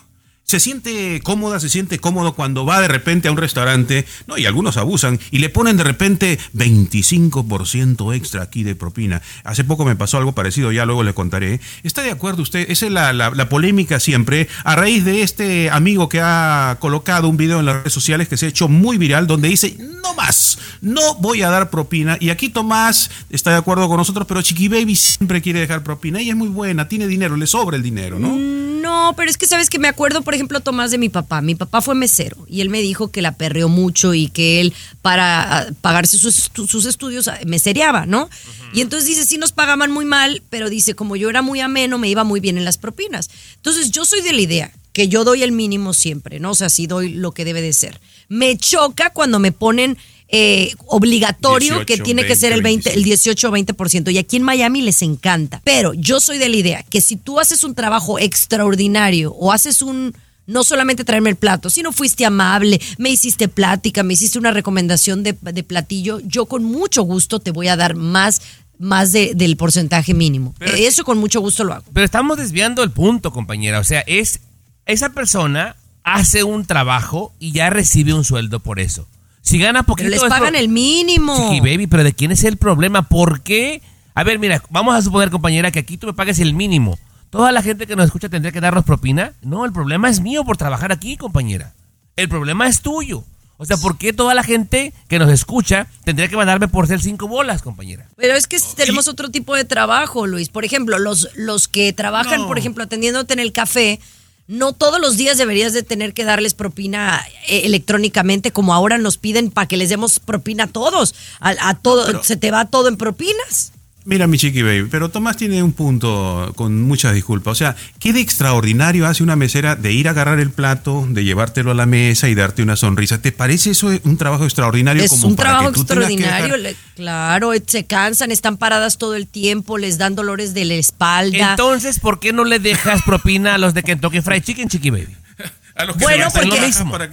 Se siente cómoda, se siente cómodo cuando va de repente a un restaurante, no, y algunos abusan, y le ponen de repente 25% extra aquí de propina. Hace poco me pasó algo parecido, ya luego le contaré. ¿Está de acuerdo usted? Esa es la, la, polémica siempre, a raíz de este amigo que ha colocado un video en las redes sociales que se ha hecho muy viral, donde dice, no más, no voy a dar propina. Y aquí Tomás está de acuerdo con nosotros, pero Chiqui Baby siempre quiere dejar propina. Ella es muy buena, tiene dinero, le sobra el dinero, ¿no? No, pero es que sabes que me acuerdo, por ejemplo, Tomás, de mi papá. Mi papá fue mesero y él me dijo que la perreó mucho y que él, para ah, pagarse sus, sus estudios, ah, mesereaba, ¿no? Y entonces dice, sí nos pagaban muy mal, pero dice, como yo era muy ameno, me iba muy bien en las propinas. Entonces yo soy de la idea que yo doy el mínimo siempre, ¿no? O sea, sí doy lo que debe de ser. Me choca cuando me ponen eh, obligatorio 18, que tiene que ser el 20, el 18 o 20%. Y aquí en Miami les encanta. Pero yo soy de la idea que si tú haces un trabajo extraordinario o haces un, no solamente traerme el plato, sino fuiste amable, me hiciste plática, me hiciste una recomendación de, de platillo, yo con mucho gusto te voy a dar más más de- del porcentaje mínimo. Pero- Eso con mucho gusto lo hago. Pero estamos desviando el punto, compañera. O sea, es esa persona hace un trabajo y ya recibe un sueldo por eso. Si gana poquito Pero les es pagan el mínimo. Chiqui baby, pero ¿de quién es el problema? ¿Por qué? A ver, mira, vamos a suponer, compañera, que aquí tú me pagues el mínimo. ¿Toda la gente que nos escucha tendría que darnos propina? No, el problema es mío por trabajar aquí, compañera. El problema es tuyo. O sea, ¿por qué toda la gente que nos escucha tendría que mandarme por ser cinco bolas, compañera? Pero es que tenemos otro tipo de trabajo, Luis. Por ejemplo, los, los que trabajan, No. por ejemplo, atendiéndote en el café, no todos los días deberías de tener que darles propina eh, electrónicamente como ahora nos piden para que les demos propina a todos. A, a todo, se te va todo en propinas. Mira, mi chiqui baby, pero Tomás tiene un punto con muchas disculpas. O sea, ¿qué de extraordinario hace una mesera de ir a agarrar el plato, de llevártelo a la mesa y darte una sonrisa? ¿Te parece eso un trabajo extraordinario? Es como un para trabajo que tú tengas que extraordinario. dejar- claro, eh, se cansan, están paradas todo el tiempo, les dan dolores de la espalda. Entonces, ¿por qué no le dejas propina a los de Kentucky Fried Chicken, Chiqui Baby? A los que Bueno, porque- lo mismo para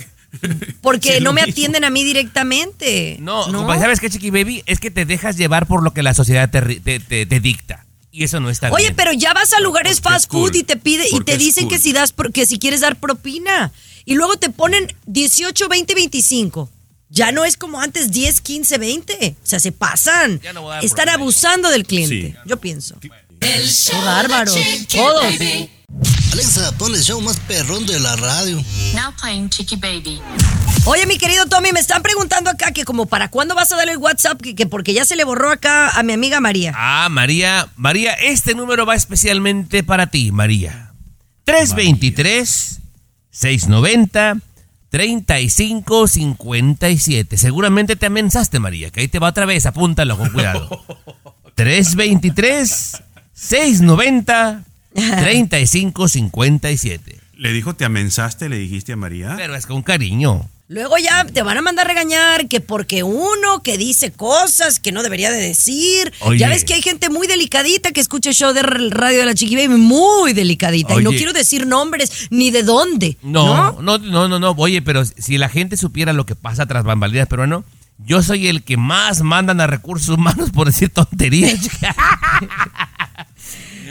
porque Sí, no me mismo. atienden a mí directamente. No, compa, ¿sabes qué, Chiqui Baby? Es que te dejas llevar por lo que la sociedad te, te- te- te dicta. Y eso no está Oye, bien. pero ya vas a lugares porque fast food cool. y te pide y Porque te dicen cool. que si das que si quieres dar propina y luego te ponen 18, 20, 25. Ya no es como antes 10, 15, 20. O sea, se pasan. Ya no voy a dar Están propina. abusando del cliente. Sí. Yo pienso. El show bárbaro. Todos. Alexa, pon el show más perrón de la radio. Now playing Chicky Baby. Oye, mi querido Tommy, me están preguntando acá que como para cuándo vas a darle el WhatsApp, que, que porque ya se le borró acá a mi amiga María. Ah, María, María, este número va especialmente para ti, María. 323 690 3557. Seguramente te amenazaste, María, que ahí te va otra vez, apúntalo con cuidado. 323 690 3557. Le dijo, ¿te amenazaste? Le dijiste a María. Pero es con cariño. Luego ya te van a mandar a regañar que porque uno que dice cosas que no debería de decir. Oye. Ya ves que hay gente muy delicadita que escucha el show de radio de la Chiqui Baby, muy delicadita. Y no quiero decir nombres ni de dónde. No, no, no, no, no, Oye, pero si la gente supiera lo que pasa tras bambalinas peruano, yo soy el que más mandan a recursos humanos por decir tonterías.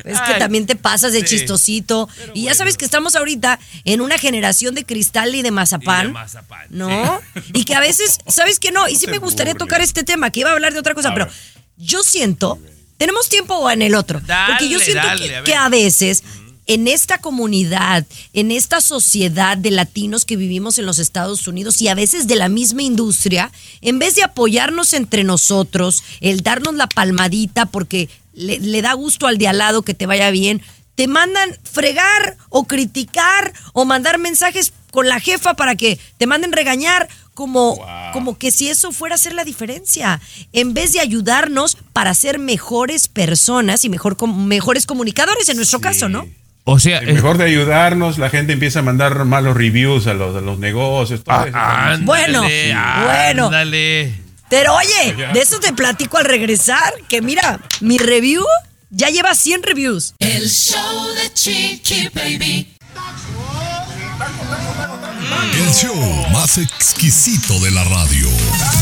Es que Ay, también te pasas de sí. chistosito. Y ya sabes que estamos ahorita en una generación de cristal y de mazapán. Y de mazapán, ¿No? Y que a veces, ¿sabes qué no? Y sí me gustaría burles. tocar este tema, que iba a hablar de otra cosa, A pero ver. yo siento, ¿tenemos tiempo o en el otro? Porque yo siento dale, que, a ver. que a veces en esta comunidad, en esta sociedad de latinos que vivimos en los Estados Unidos y a veces de la misma industria, en vez de apoyarnos entre nosotros, el darnos la palmadita porque le, le da gusto al de al lado que te vaya bien, te mandan fregar o criticar o mandar mensajes con la jefa para que te manden regañar como, como que si eso fuera a hacer la diferencia. En vez de ayudarnos para ser mejores personas y mejor, com- mejores comunicadores en nuestro caso, ¿no? O sea, En mejor de ayudarnos, la gente empieza a mandar malos reviews a los, a los negocios. Todo eso también. Bueno, ándale, bueno. Pero oye, de eso te platico al regresar, que mira, mi review ya lleva 100 reviews. El show de Chiqui Baby. El show más exquisito de la radio.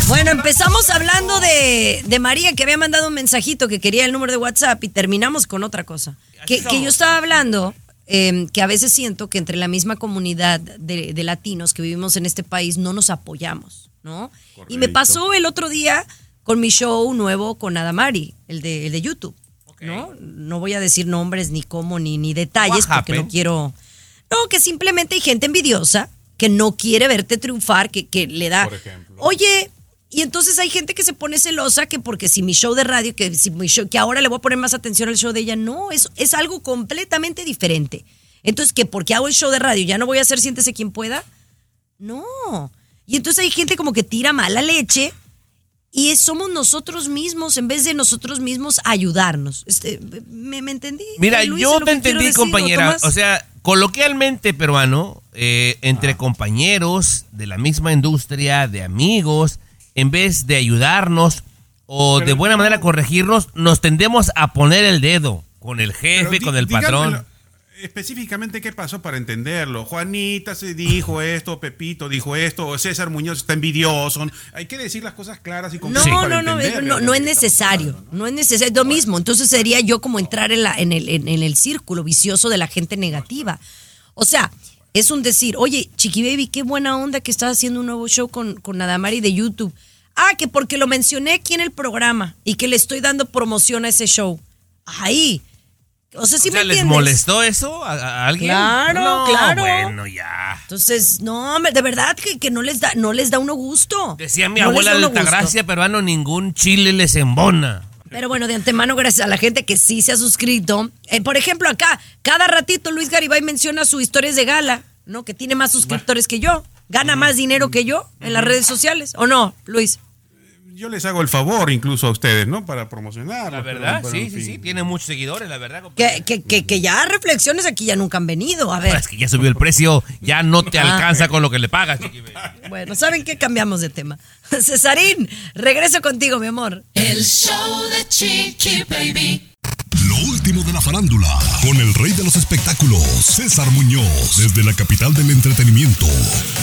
Bueno, empezamos hablando de, de María que había mandado un mensajito que quería el número de WhatsApp y terminamos con otra cosa. Que, que yo estaba hablando eh, que a veces siento que entre la misma comunidad de, de latinos que vivimos en este país no nos apoyamos, ¿no? Y me pasó el otro día con mi show nuevo con Adamari, el de, el de YouTube, ¿no? No voy a decir nombres ni cómo ni, ni detalles What porque no quiero... No, que simplemente hay gente envidiosa que no quiere verte triunfar, que, que le da... Oye, y entonces hay gente que se pone celosa que porque si mi show de radio, que si mi show, que ahora le voy a poner más atención al show de ella, no, es, es algo completamente diferente. Entonces, que porque hago el show de radio ya no voy a hacer siéntese quien pueda, no. Y entonces hay gente como que tira mala leche y es- somos nosotros mismos, en vez de nosotros mismos ayudarnos. Este, ¿me, me entendí? Mira, Luis, yo te entendí, decir, compañera. O sea, coloquialmente peruano, eh, entre compañeros de la misma industria, de amigos, en vez de ayudarnos o de buena manera corregirnos, nos tendemos a poner el dedo con el jefe, con el patrón. Específicamente, ¿qué pasó para entenderlo? Juanita se dijo esto, Pepito dijo esto, o César Muñoz está envidioso. Hay que decir las cosas claras y No, no, no, no, no es necesario. No es necesario. Es lo mismo. Entonces sería yo como entrar en, la, en, el, en, en el círculo vicioso de la gente negativa. O sea, es un decir, oye, Chiqui Baby, qué buena onda que estás haciendo un nuevo show con, con Adamari de YouTube. Ah, que porque lo mencioné aquí en el programa y que le estoy dando promoción a ese show. Ahí. O sea, si o sea, me ¿les entiendes? molestó eso a, a alguien? Claro, No, claro. Bueno, ya. Entonces, no, de verdad que, que no les da, no les da uno gusto. Decía mi No abuela de. Altagracia, peruano, ningún chile les embona. Pero bueno, de antemano, gracias a la gente que sí se ha suscrito. Eh, por ejemplo, acá, cada ratito Luis Garibay menciona sus historias de gala, ¿no? Que tiene más suscriptores que yo. Gana más dinero que yo en las redes sociales. ¿O no, Luis? Yo les hago el favor incluso a ustedes, ¿no? Para promocionar. La verdad, sí, sí, sí. Tiene muchos seguidores, la verdad. Que, que, que, que ya reflexiones aquí ya nunca han venido. A ver. Es que ya subió el precio, ya no te Ah. alcanza con lo que le pagas, chiqui. Bueno, ¿saben qué? Cambiamos de tema. Cesarín, regreso contigo, mi amor. El show de Chiqui Baby. La farándula, con el rey de los espectáculos, César Muñoz, desde la capital del entretenimiento,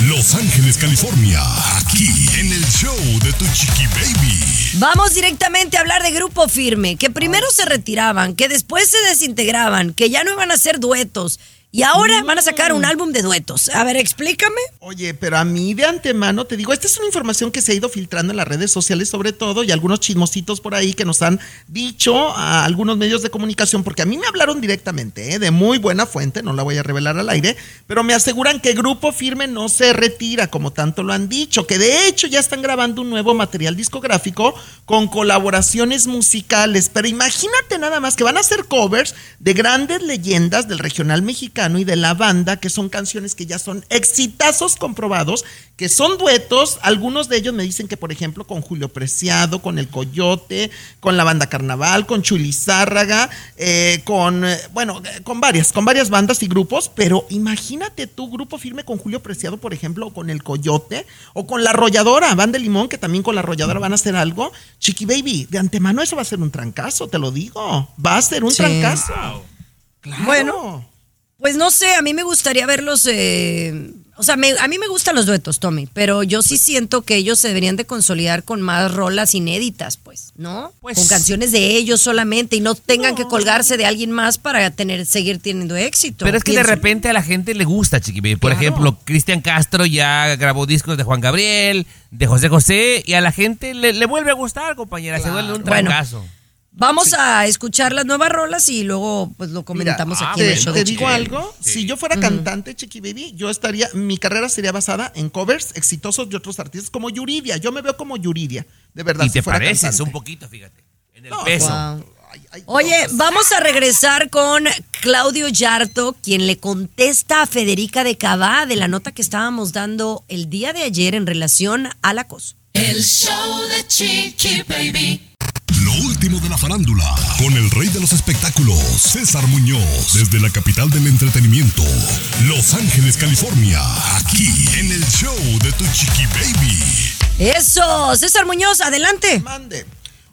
Los Ángeles, California, aquí en el show de Tu Chiqui Baby. Vamos directamente a hablar de Grupo Firme, que primero se retiraban, que después se desintegraban, que ya no iban a hacer duetos y ahora van a sacar un álbum de duetos. A ver, explícame. Oye, pero a mí de antemano te digo, esta es una información que se ha ido filtrando en las redes sociales sobre todo y algunos chismositos por ahí que nos han dicho a algunos medios de comunicación, porque a mí me hablaron directamente, ¿eh? de muy buena fuente, no la voy a revelar al aire, pero me aseguran que Grupo Firme no se retira como tanto lo han dicho, que de hecho ya están grabando un nuevo material discográfico con colaboraciones musicales, pero imagínate nada más que van a hacer covers de grandes leyendas del regional mexicano y de la banda, que son canciones que ya son exitazos comprobados, que son duetos. Algunos de ellos me dicen que, por ejemplo, con Julio Preciado, con El Coyote, con la banda Carnaval, con Chuli Zárraga, eh, con, eh, bueno, eh, con varias, con varias bandas y grupos, pero imagínate tú, grupo firme con Julio Preciado, por ejemplo, o con El Coyote, o con La Arrolladora, Banda de Limón, que también con La Arrolladora van a hacer algo. Chiqui Baby, de antemano eso va a ser un trancazo, te lo digo. Va a ser un Sí. trancazo. Claro. Bueno. Pues no sé, a mí me gustaría verlos. eh, o sea, me- a mí me gustan los duetos, Tommy, pero yo sí siento que ellos se deberían de consolidar con más rolas inéditas, pues, ¿no? Pues- con canciones de ellos solamente y no tengan que colgarse de alguien más para tener seguir teniendo éxito. Pero es que de repente a la gente le gusta, chiqui. Por Claro. ejemplo, Cristian Castro ya grabó discos de Juan Gabriel, de José José, y a la gente le, le vuelve a gustar, compañera. Se vuelve un Bueno, Vamos a escuchar las nuevas rolas y luego pues lo comentamos Mira, aquí en te, el show te de digo algo, si yo fuera cantante, Chiqui Baby, yo estaría, mi carrera sería basada en covers exitosos de otros artistas como Yuridia. Yo me veo como Yuridia, de verdad. Y si te fuera pareces cantante. un poquito, fíjate. En el No, peso. Wow. Ay, ay, Oye, todos. vamos a regresar con Claudio Yarto, quien le contesta a Federica de Cabá de la nota que estábamos dando el día de ayer en relación al acoso. El show de Chiqui Baby. Lo último de la farándula, con el rey de los espectáculos, César Muñoz, desde la capital del entretenimiento, Los Ángeles, California, aquí en el show de Tu Chiqui Baby. Eso, César Muñoz, adelante. Mande.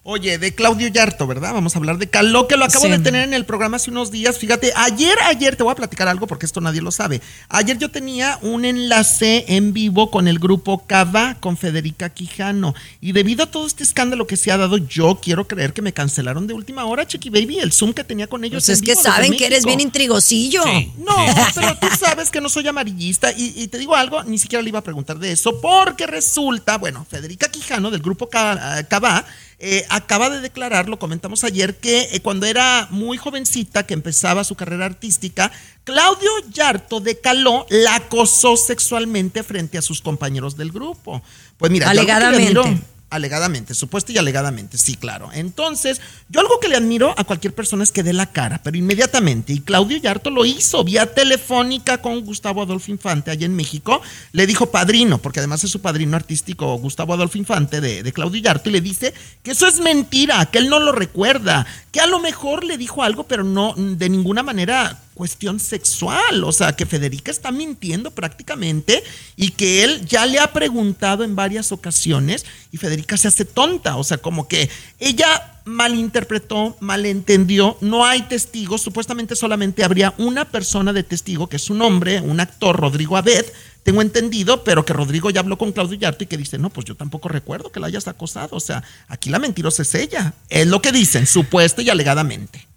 Oye, de Claudio Yarto, ¿verdad? Vamos a hablar de Caló, que lo acabo Sí. de tener en el programa hace unos días. Fíjate, ayer, ayer, te voy a platicar algo porque esto nadie lo sabe. Ayer yo tenía un enlace en vivo con el grupo Cava, con Federica Quijano. Y debido a todo este escándalo que se ha dado, yo quiero creer que me cancelaron de última hora, Chiqui Baby, el Zoom que tenía con ellos. Pues en es que vivo saben que eres bien intrigosillo. No, pero tú sabes que no soy amarillista y, y te digo algo, ni siquiera le iba a preguntar de eso, porque resulta, bueno, Federica Quijano del grupo Ca- Cabá eh, acaba de declarar, lo comentamos ayer, que eh, cuando era muy jovencita, que empezaba su carrera artística, Claudio Yarto de Caló la acosó sexualmente frente a sus compañeros del grupo. Pues mira, Alegadamente. Alegadamente, supuesto y alegadamente, sí, claro. Entonces, yo algo que le admiro a cualquier persona es que dé la cara, pero inmediatamente, y Claudio Yarto lo hizo vía telefónica con Gustavo Adolfo Infante allá en México, le dijo padrino, porque además es su padrino artístico Gustavo Adolfo Infante de, de Claudio Yarto, y le dice que eso es mentira, que él no lo recuerda, que a lo mejor le dijo algo, pero no de ninguna manera cuestión sexual, o sea, que Federica está mintiendo prácticamente y que él ya le ha preguntado en varias ocasiones y Federica se hace tonta, o sea, como que ella malinterpretó, malentendió, no hay testigos, supuestamente solamente habría una persona de testigo, que es un hombre, un actor, Rodrigo Abed, tengo entendido, pero que Rodrigo ya habló con Claudio Yarto y que dice, no, pues yo tampoco recuerdo que la hayas acosado, o sea, aquí la mentirosa es ella, es lo que dicen, supuesta y alegadamente.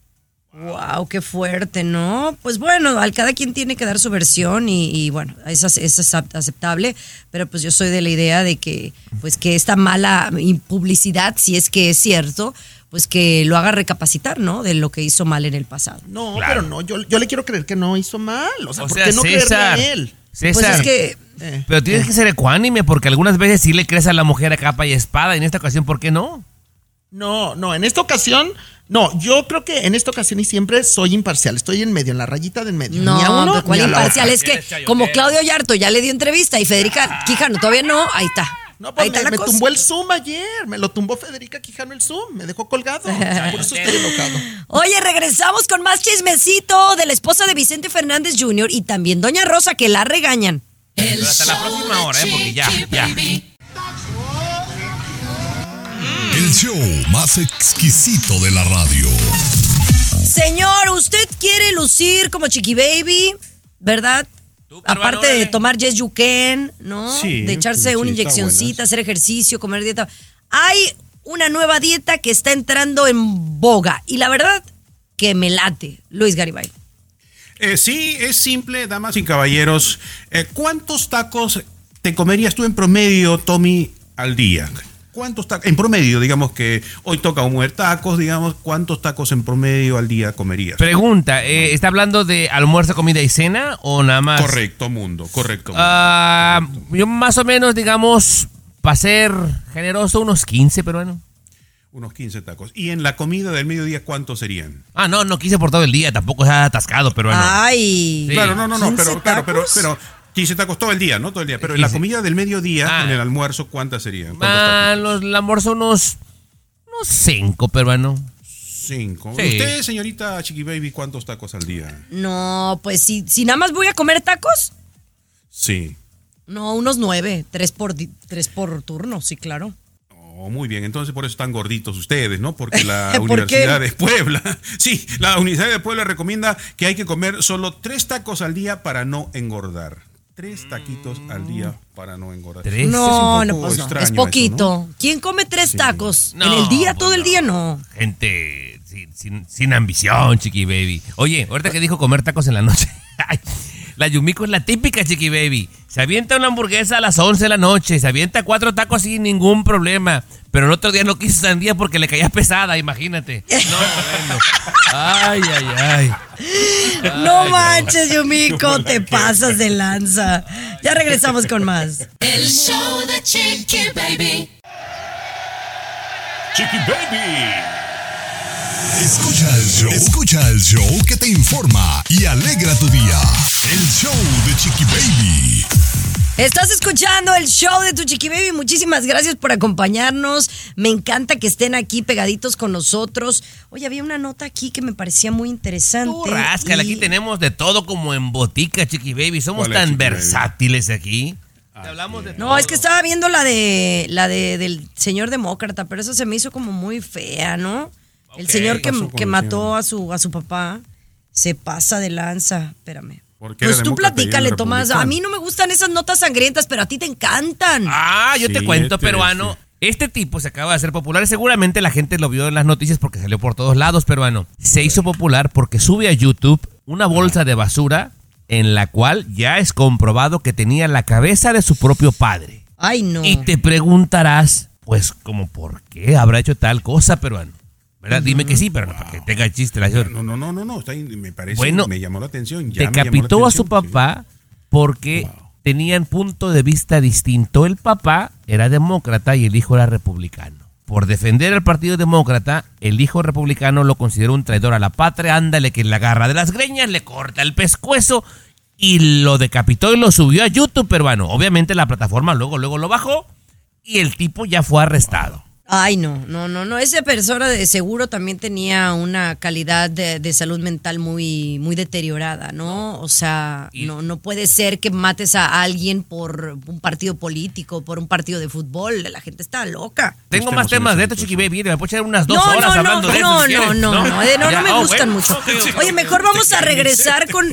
Wow, qué fuerte, ¿no? Pues bueno, al cada quien tiene que dar su versión y, y bueno, es, ace- es acep- aceptable, pero pues yo soy de la idea de que, pues que esta mala publicidad, si es que es cierto, pues que lo haga recapacitar, ¿no? De lo que hizo mal en el pasado. No, Claro. pero no, yo, yo le quiero creer que no hizo mal. O sea, O ¿por sea, qué no creerle César, a él? César, Pues es que Eh, pero tienes que ser ecuánime porque algunas veces sí le crees a la mujer a capa y espada y en esta ocasión, ¿por qué no? No, no, en esta ocasión, no, yo creo que en esta ocasión y siempre soy imparcial. Estoy en medio, en la rayita de en medio. no, ni a uno, pero ¿cuál ni a la imparcial? otra. Es que como Claudio Yarto ya le dio entrevista y Federica Quijano todavía no, ahí está. No, pues ahí me, me tumbó el Zoom ayer. Me lo tumbó Federica Quijano el Zoom. Me dejó colgado. Por eso estoy enojado. Oye, regresamos con más chismecito de la esposa de Vicente Fernández Jr. y también Doña Rosa, que la regañan. Pero hasta la próxima hora, ¿eh? Porque ya, ya. El show más exquisito de la radio. Señor, ¿usted quiere lucir como Chiqui Baby? ¿Verdad? Aparte de tomar Yes You Can, ¿no? Sí, de echarse sí, una inyeccioncita, hacer ejercicio, comer dieta. Hay una nueva dieta que está entrando en boga y la verdad que me late. Luis Garibay. Eh, sí, es simple, damas y caballeros. Eh, ¿Cuántos tacos te comerías tú en promedio, Tommy, al día? ¿Cuántos tacos? En promedio, digamos que hoy toca comer tacos, digamos, ¿cuántos tacos en promedio al día comerías? Pregunta, eh, ¿está hablando de almuerzo, comida y cena o nada más? Correcto, mundo, correcto. mundo. Ah, yo más o menos, digamos, para ser generoso, unos 15, pero bueno. Unos 15 tacos. ¿Y en la comida del mediodía cuántos serían? Ah, no, no quise por todo el día, tampoco sea atascado, pero bueno. Ay. Sí. Claro, no, no, no, 15 pero, claro, pero, tacos. Pero 15 tacos todo el día, ¿no? Todo el día. Pero en la 15. comida del mediodía, Ah. en el almuerzo, ¿cuántas serían? ¿Cuántos Ah, los, el almuerzo unos, unos 5, pero bueno. Cinco. Sí. ¿Usted, señorita Chiqui Baby, cuántos tacos al día? No, pues si, si nada más voy a comer tacos, Sí. no, unos nueve. Tres por, tres por turno, sí, claro. Oh, muy bien, entonces por eso están gorditos ustedes, ¿no? Porque la ¿Por Universidad qué? de Puebla, sí, la Universidad de Puebla recomienda que hay que comer solo tres tacos al día para no engordar. Tres taquitos al día para no engordar. ¿Tres? No, Es no, pues poquito. ¿Quién come tres tacos? No, ¿En el día, pues todo el día? No. Gente sin, sin, sin ambición, Chiqui Baby. Oye, ahorita que dijo comer tacos en la noche. la Yumiko es la típica Chiqui Baby. Se avienta una hamburguesa a las 11 de la noche. Se avienta cuatro tacos sin ningún problema. Pero el otro día no quiso sandía porque le caía pesada, imagínate. No, bueno. Ay, ay, ay. No manches, Yumiko, te pasas de lanza. Ya regresamos con más. El show de Chiqui Baby. Chiqui Baby. Escucha el show. Escucha el show que te informa y alegra tu día. El show de Chiqui Baby. Estás escuchando el show de tu Chiqui Baby. Muchísimas gracias por acompañarnos. Me encanta que estén aquí pegaditos con nosotros. Oye, había una nota aquí que me parecía muy interesante. Tú ráscala, y- aquí tenemos de todo como en botica, Chiqui Baby. Somos ¿Cuál es, tan Chiqui Baby? versátiles aquí. hablamos de No, es que estaba viendo la de la de del señor demócrata, pero eso se me hizo como muy fea, ¿no? El señor que, ¿Qué pasó con que el mató a su a su papá se pasa de lanza. Espérame. Pues tú platícale, Tomás. A mí no me gustan esas notas sangrientas, pero a ti te encantan. Ah, yo te cuento, este, peruano. Este tipo se acaba de hacer popular. Seguramente la gente lo vio en las noticias porque salió por todos lados, peruano. Se hizo popular porque sube a YouTube una bolsa de basura en la cual ya es comprobado que tenía la cabeza de su propio padre. Ay, no. Y te preguntarás, pues, como por qué habrá hecho tal cosa, peruano. ¿Verdad? Dime que sí, pero no, para que tenga chiste la señora. No, no, no, no, no, está ahí, me parece, Bueno, me llamó la atención. ya decapitó a su sí. papá porque tenían punto de vista distinto. El papá era demócrata y el hijo era republicano. Por defender al Partido Demócrata, el hijo republicano lo consideró un traidor a la patria. Ándale que le agarra de las greñas, le corta el pescuezo y lo decapitó y lo subió a YouTube peruano. Obviamente la plataforma luego, luego lo bajó y el tipo ya fue arrestado. Ay, no, no, no, no. Esa persona de seguro también tenía una calidad de, de salud mental muy, muy deteriorada, ¿no? O sea, no, no puede ser que mates a alguien por un partido político, por un partido de fútbol. La gente está loca. Tengo más temas de esto, Chiqui Baby. Me puedo echar unas dos no, horas no, no, hablando de no, eso. si no, no, no, no, Ya, no me oh, gustan bueno. mucho. Oye, mejor vamos a regresar con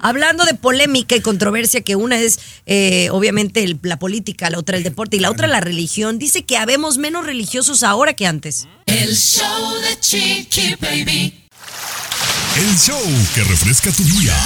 hablando de polémica y controversia, que una es eh, obviamente el- la política, la otra el deporte y la otra la religión. Dice que habemos menos religiosos ahora que antes. El show de Chiqui Baby. El show que refresca tu día.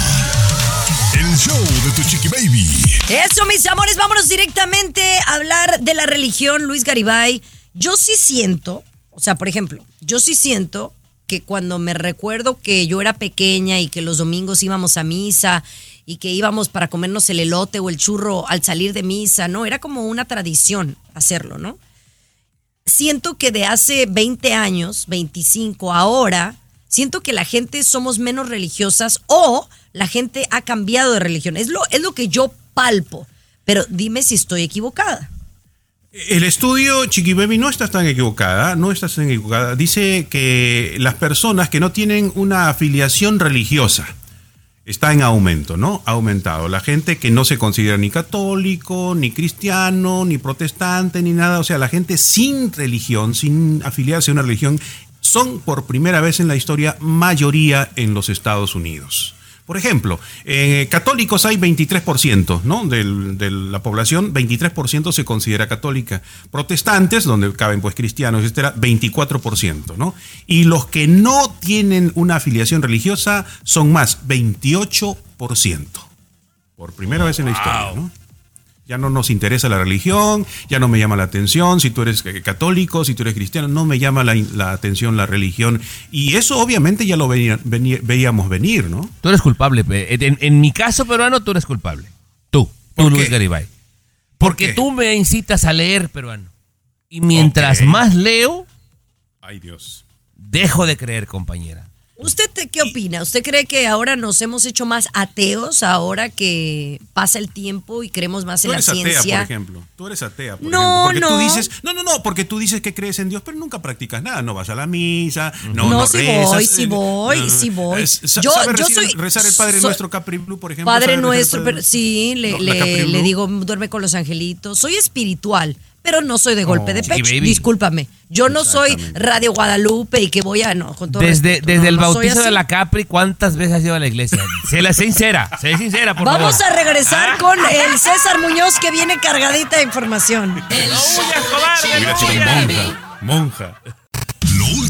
El show de tu chiqui baby. Eso, mis amores, vámonos directamente a hablar de la religión, Luis Garibay. Yo sí siento, o sea, por ejemplo, yo sí siento que cuando me recuerdo que yo era pequeña y que los domingos íbamos a misa y que íbamos para comernos el elote o el churro al salir de misa, ¿no? Era como una tradición hacerlo, ¿no? Siento que de hace 20 años, 25, ahora, siento que la gente somos menos religiosas o la gente ha cambiado de religión. Es lo, es lo que yo palpo. Pero dime si estoy equivocada. El estudio, Chiqui Baby, no estás tan equivocada, no estás tan equivocada. Dice que las personas que no tienen una afiliación religiosa está en aumento, ¿no? Ha aumentado. La gente que no se considera ni católico, ni cristiano, ni protestante, ni nada. O sea, la gente sin religión, sin afiliarse a una religión, son por primera vez en la historia mayoría en los Estados Unidos. Por ejemplo, eh, católicos hay 23%, ¿no? Del- de la población, 23% se considera católica. Protestantes, donde caben pues cristianos, etcétera, 24%, ¿no? Y los que no tienen una afiliación religiosa son más, 28%. Por primera vez en la historia, ¿no? Ya no nos interesa la religión, ya no me llama la atención si tú eres eh, católico, si tú eres cristiano, no me llama la, la atención la religión. Y eso obviamente ya lo venía- venía- veíamos venir, ¿no? Tú eres culpable. En, en mi caso peruano, tú eres culpable. Tú, tú, ¿Por Luis? Garibay. ¿Por Porque tú me incitas a leer peruano. Y mientras más leo, Ay Dios. dejo de creer, compañera. ¿Usted te- qué opina? ¿Usted cree que ahora nos hemos hecho más ateos ahora que pasa el tiempo y creemos más en Tú la eres atea, ciencia? por ejemplo. Tú eres atea, por No, ejemplo. Porque no. tú dices, no, no, no, porque tú dices que crees en Dios, pero nunca practicas nada. No vas a la misa, no, No, no, rezas. voy, eh, voy, eh, sí voy. Yo- ¿sabes yo soy- rezar el Padre soy- Nuestro Capri Blue, por ejemplo? Padre ¿Sabes rezar el nuestro, Padre- pero sí, le, digo, duerme con los angelitos. Soy espiritual, pero no soy de golpe de pecho. baby. Discúlpame. Yo no soy. Radio Guadalupe y que voy a, no, con todo Desde, respeto, desde no, el no bautizo de la Capri, ¿cuántas veces has ido a la iglesia? Sé la sincera, sé sincera, por Vamos favor. a regresar ¿Ah? con el César Muñoz que viene cargadita de información. Huyas, cobarde, no Hubiera sido huyas. Baby. monja. Monja.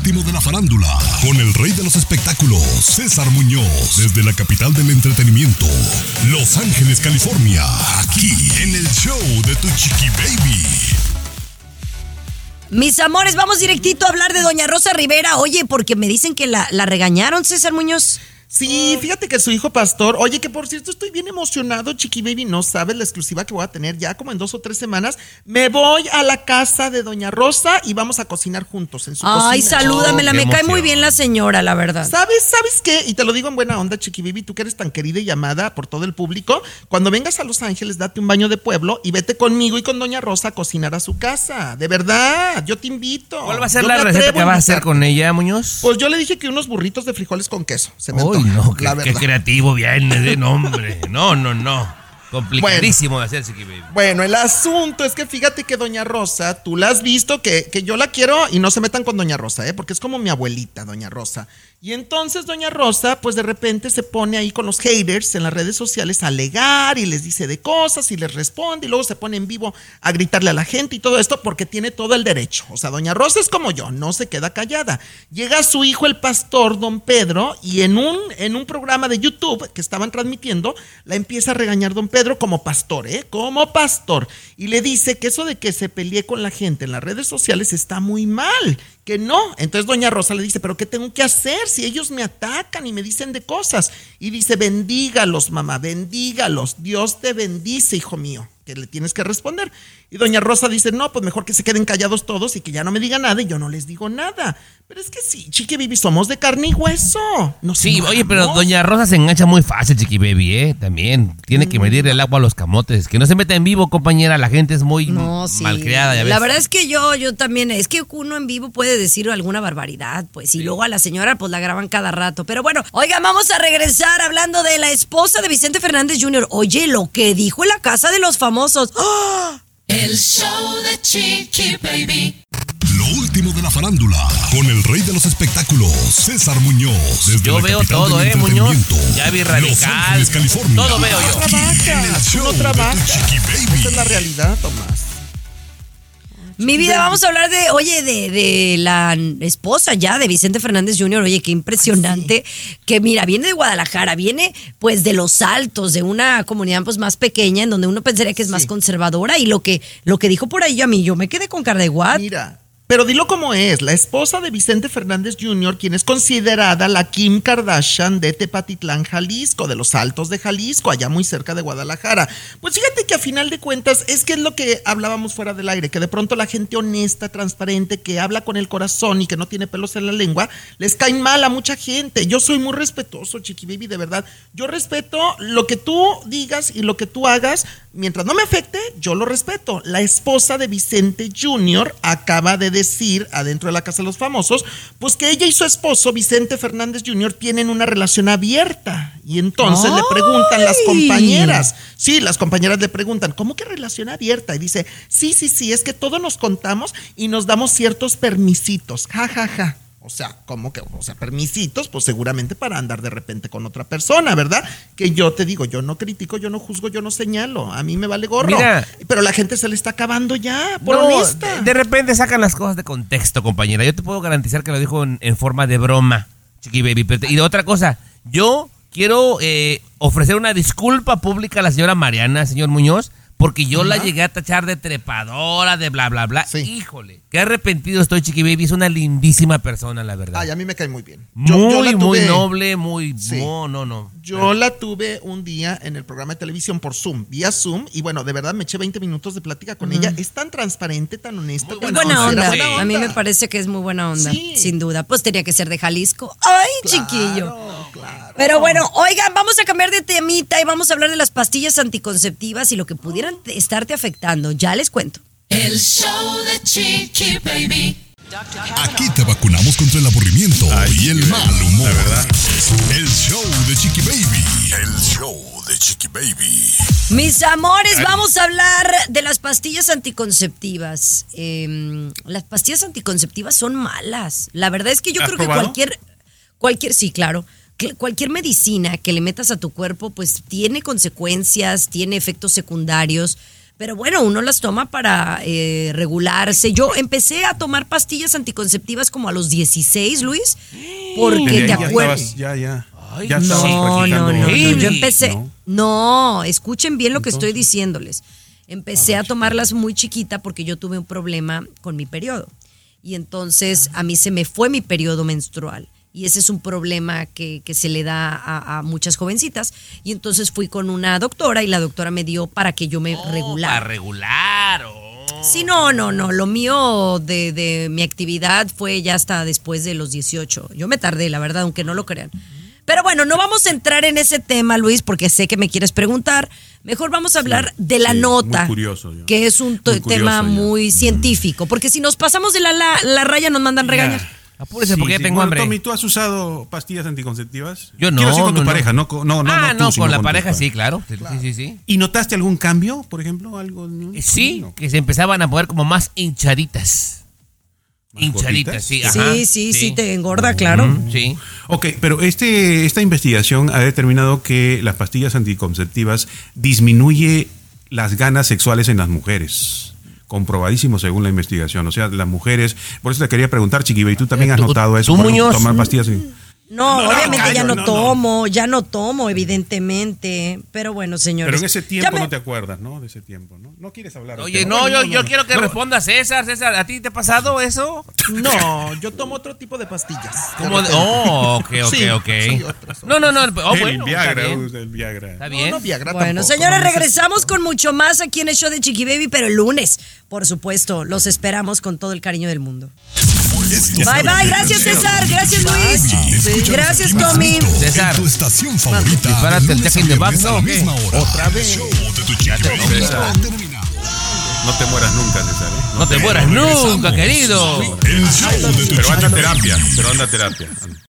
De la farándula, con el rey de los espectáculos, César Muñoz, desde la capital del entretenimiento, Los Ángeles, California, aquí en el show de tu chiqui baby. Mis amores, vamos directito a hablar de Doña Rosa Rivera. Oye, porque me dicen que la, la regañaron, César Muñoz. Sí, fíjate que su hijo pastor, oye, que por cierto estoy bien emocionado, Chiqui Baby, no sabes la exclusiva que voy a tener ya como en dos o tres semanas. Me voy a la casa de Doña Rosa y vamos a cocinar juntos en su Ay, cocina. salúdamela, Oh, me cae muy bien la señora, la verdad. ¿Sabes, sabes qué? Y te lo digo en buena onda, Chiqui Baby, tú que eres tan querida y llamada por todo el público, cuando vengas a Los Ángeles, date un baño de pueblo y vete conmigo y con Doña Rosa a cocinar a su casa. De verdad, yo te invito. ¿Cuál va a ser Yo la receta que vas a hacer con ella, Muñoz? Pues yo le dije que unos burritos de frijoles con queso. Se me no, qué, la qué verdad. creativo viene de nombre. No, no, no. Complicadísimo de hacer Chiqui Baby. Bueno, el asunto es que fíjate que Doña Rosa, tú la has visto, que, que yo la quiero y no se metan con Doña Rosa, ¿eh? porque es como mi abuelita, Doña Rosa. Y entonces Doña Rosa, pues de repente se pone ahí con los haters en las redes sociales a alegar y les dice de cosas y les responde y luego se pone en vivo a gritarle a la gente y todo esto porque tiene todo el derecho. O sea, Doña Rosa es como yo, no se queda callada. Llega su hijo el pastor, Don Pedro, y en un, en un programa de YouTube que estaban transmitiendo, la empieza a regañar Don Pedro como pastor, ¿eh? Como pastor. Y le dice que eso de que se pelee con la gente en las redes sociales está muy mal que no. Entonces doña Rosa le dice, pero ¿qué tengo que hacer si ellos me atacan y me dicen de cosas? Y dice, bendígalos, mamá, bendígalos. Dios te bendice, hijo mío, que le tienes que responder. Y doña Rosa dice, no, pues mejor que se queden callados todos y que ya no me digan nada y yo no les digo nada. Pero es que sí, Chiqui Baby, somos de carne y hueso. No sí, oye, pero doña Rosa se engancha muy fácil, Chiqui Baby, ¿eh? También tiene que mm. medir el agua a los camotes. Que no se meta en vivo, compañera, la gente es muy no, malcriada. Ya La verdad es que yo, yo también, es que uno en vivo puede decir alguna barbaridad, pues, y luego a la señora pues la graban cada rato. Pero bueno, oiga, vamos a regresar hablando de la esposa de Vicente Fernández Jr. Oye, lo que dijo en la casa de los famosos. ¡Ah! El show de Chiqui Baby. Lo último de la farándula, con el rey de los espectáculos, César Muñoz. Desde yo veo todo, ¿eh, Muñoz? Ya vi Radical. California. Todo veo yo. Trabaja, no trabaja. Esa es la realidad, Tomás. Mi vida, vamos a hablar de, oye, de, de, la esposa ya de Vicente Fernández Jr. Oye, qué impresionante. Que mira, viene de Guadalajara, viene pues de los altos, de una comunidad pues más pequeña, en donde uno pensaría que es más conservadora. Y lo que, lo que dijo por ahí a mí, yo me quedé con cara de. Mira, pero dilo como es, la esposa de Vicente Fernández Jr., quien es considerada la Kim Kardashian de Tepatitlán, Jalisco, de los Altos de Jalisco, allá muy cerca de Guadalajara. Pues fíjate que a final de cuentas es que es lo que hablábamos fuera del aire, que de pronto la gente honesta, transparente, que habla con el corazón y que no tiene pelos en la lengua, les caen mal a mucha gente. Yo soy muy respetuoso, Chiqui Baby, de verdad. Yo respeto lo que tú digas y lo que tú hagas, mientras no me afecte, yo lo respeto. La esposa de Vicente Jr. acaba de decir adentro de la Casa de los Famosos, pues que ella y su esposo, Vicente Fernández Jr., tienen una relación abierta. Y entonces le preguntan las compañeras, sí, las compañeras le preguntan, ¿cómo que relación abierta? Y dice, sí, sí, sí, es que todos nos contamos y nos damos ciertos permisitos, ja, ja, ja. O sea, ¿cómo que? O sea, permisitos, pues seguramente para andar de repente con otra persona, ¿verdad? Que yo te digo, yo no critico, yo no juzgo, yo no señalo. A mí me vale gorro. pero la gente se le está acabando ya, por De, repente sacan las cosas de contexto, compañera. Yo te puedo garantizar que lo dijo en, forma de broma, Chiqui Baby. y de otra cosa, yo quiero eh, ofrecer una disculpa pública a la señora Mariana, señor Muñoz, porque yo la llegué a tachar de trepadora, de bla, bla, bla. Híjole, qué arrepentido estoy, Chiqui Baby. Es una lindísima persona, la verdad. Ay, a mí me cae muy bien. muy, muy noble, muy... No, no, no. Yo la tuve un día en el programa de televisión por Zoom, vía Zoom, y bueno, de verdad me eché 20 minutos de plática con ella. Es tan transparente, tan honesta. Muy buena, onda. A mí me parece que es muy buena onda, sin duda. Pues tenía que ser de Jalisco. Ay, chiquillo. Claro. Pero bueno, oigan, vamos a cambiar de temita y vamos a hablar de las pastillas anticonceptivas y lo que pudieran estarte afectando. Ya les cuento. El show de Chiqui Baby. Aquí te vacunamos contra el aburrimiento y el mal humor. verdad. El show de Chiqui Baby. El show de Chiqui Baby. Mis amores, vamos a hablar de las pastillas anticonceptivas. Em, las pastillas anticonceptivas son malas. La verdad es que yo creo que cualquier, cualquier, sí, claro cualquier medicina que le metas a tu cuerpo, pues tiene consecuencias, tiene efectos secundarios. Pero bueno, uno las toma para eh, regularse. Yo empecé a tomar pastillas anticonceptivas como a los 16, Luis, porque te acuerdas. Ya, ya. ya no, no, no, Yo empecé. No, escuchen bien lo que estoy diciéndoles. Empecé a, a tomarlas muy chiquita porque yo tuve un problema con mi periodo. Y entonces a mí se me fue mi periodo menstrual y ese es un problema que, se le da a, muchas jovencitas. Y entonces fui con una doctora y la doctora me dio para que yo me oh, regulara. Para regular. Oh. Sí, no, no, no. Lo mío de, de, mi actividad fue ya hasta después de los 18. Yo me tardé, la verdad, aunque no lo crean. Pero bueno, no vamos a entrar en ese tema, Luis, porque sé que me quieres preguntar. Mejor vamos a hablar de la nota, que es un tema muy científico, porque si nos pasamos de la, la, raya nos mandan regañar. Apúrese Sí, porque ya tengo Bueno, hambre. Tommy, ¿tú has usado pastillas anticonceptivas? Yo no. Quiero decir con tu no, pareja, no, con- no, no, ah, no, tú, con la pareja sí, claro. Sí, sí, sí. ¿Y notaste algún cambio, por ejemplo? algo? Eh, Sí, No. que se empezaban a poner como más hinchaditas. ¿Más Hinchaditas, sí. ajá, Sí, sí, sí, te engorda, claro. Sí. Ok, pero este, esta investigación ha determinado que las pastillas anticonceptivas disminuye las ganas sexuales en las mujeres. Comprobadísimo según la investigación. O sea, las mujeres. Por eso te quería preguntar, Chiquibe, ¿y tú también has notado eso? tú, Muñoz. Tomar pastillas. y- No, obviamente callo, ya no, no, no. tomo, ya no tomo, evidentemente. Pero bueno, señores. Pero en ese tiempo me- no te acuerdas, ¿no? De ese tiempo, ¿no? No quieres hablar. Oye, no, yo, yo quiero que No, responda César. César, ¿a ti te ha pasado eso? No, yo tomo otro tipo de pastillas. Como de- oh, ok, ok, Sí, ok. sí, otras, No, no, no. Oh, el bueno, Viagra, el Viagra. Está No, bien. no, Viagra Bueno, tampoco, señores, regresamos con mucho más aquí en el show de Chiqui Baby, pero el lunes, por supuesto, los esperamos con todo el cariño del mundo. Bye, bye. Gracias, César. Gracias, Luis. Gracias, Tommy. César. En tu estación favorita. Dispárate de el Jack in the la ¿no? Otra vez. No te mueras nunca, César. ¿eh? No te mueras nunca, querido. El show de tu Pero anda a terapia. Pero anda a terapia.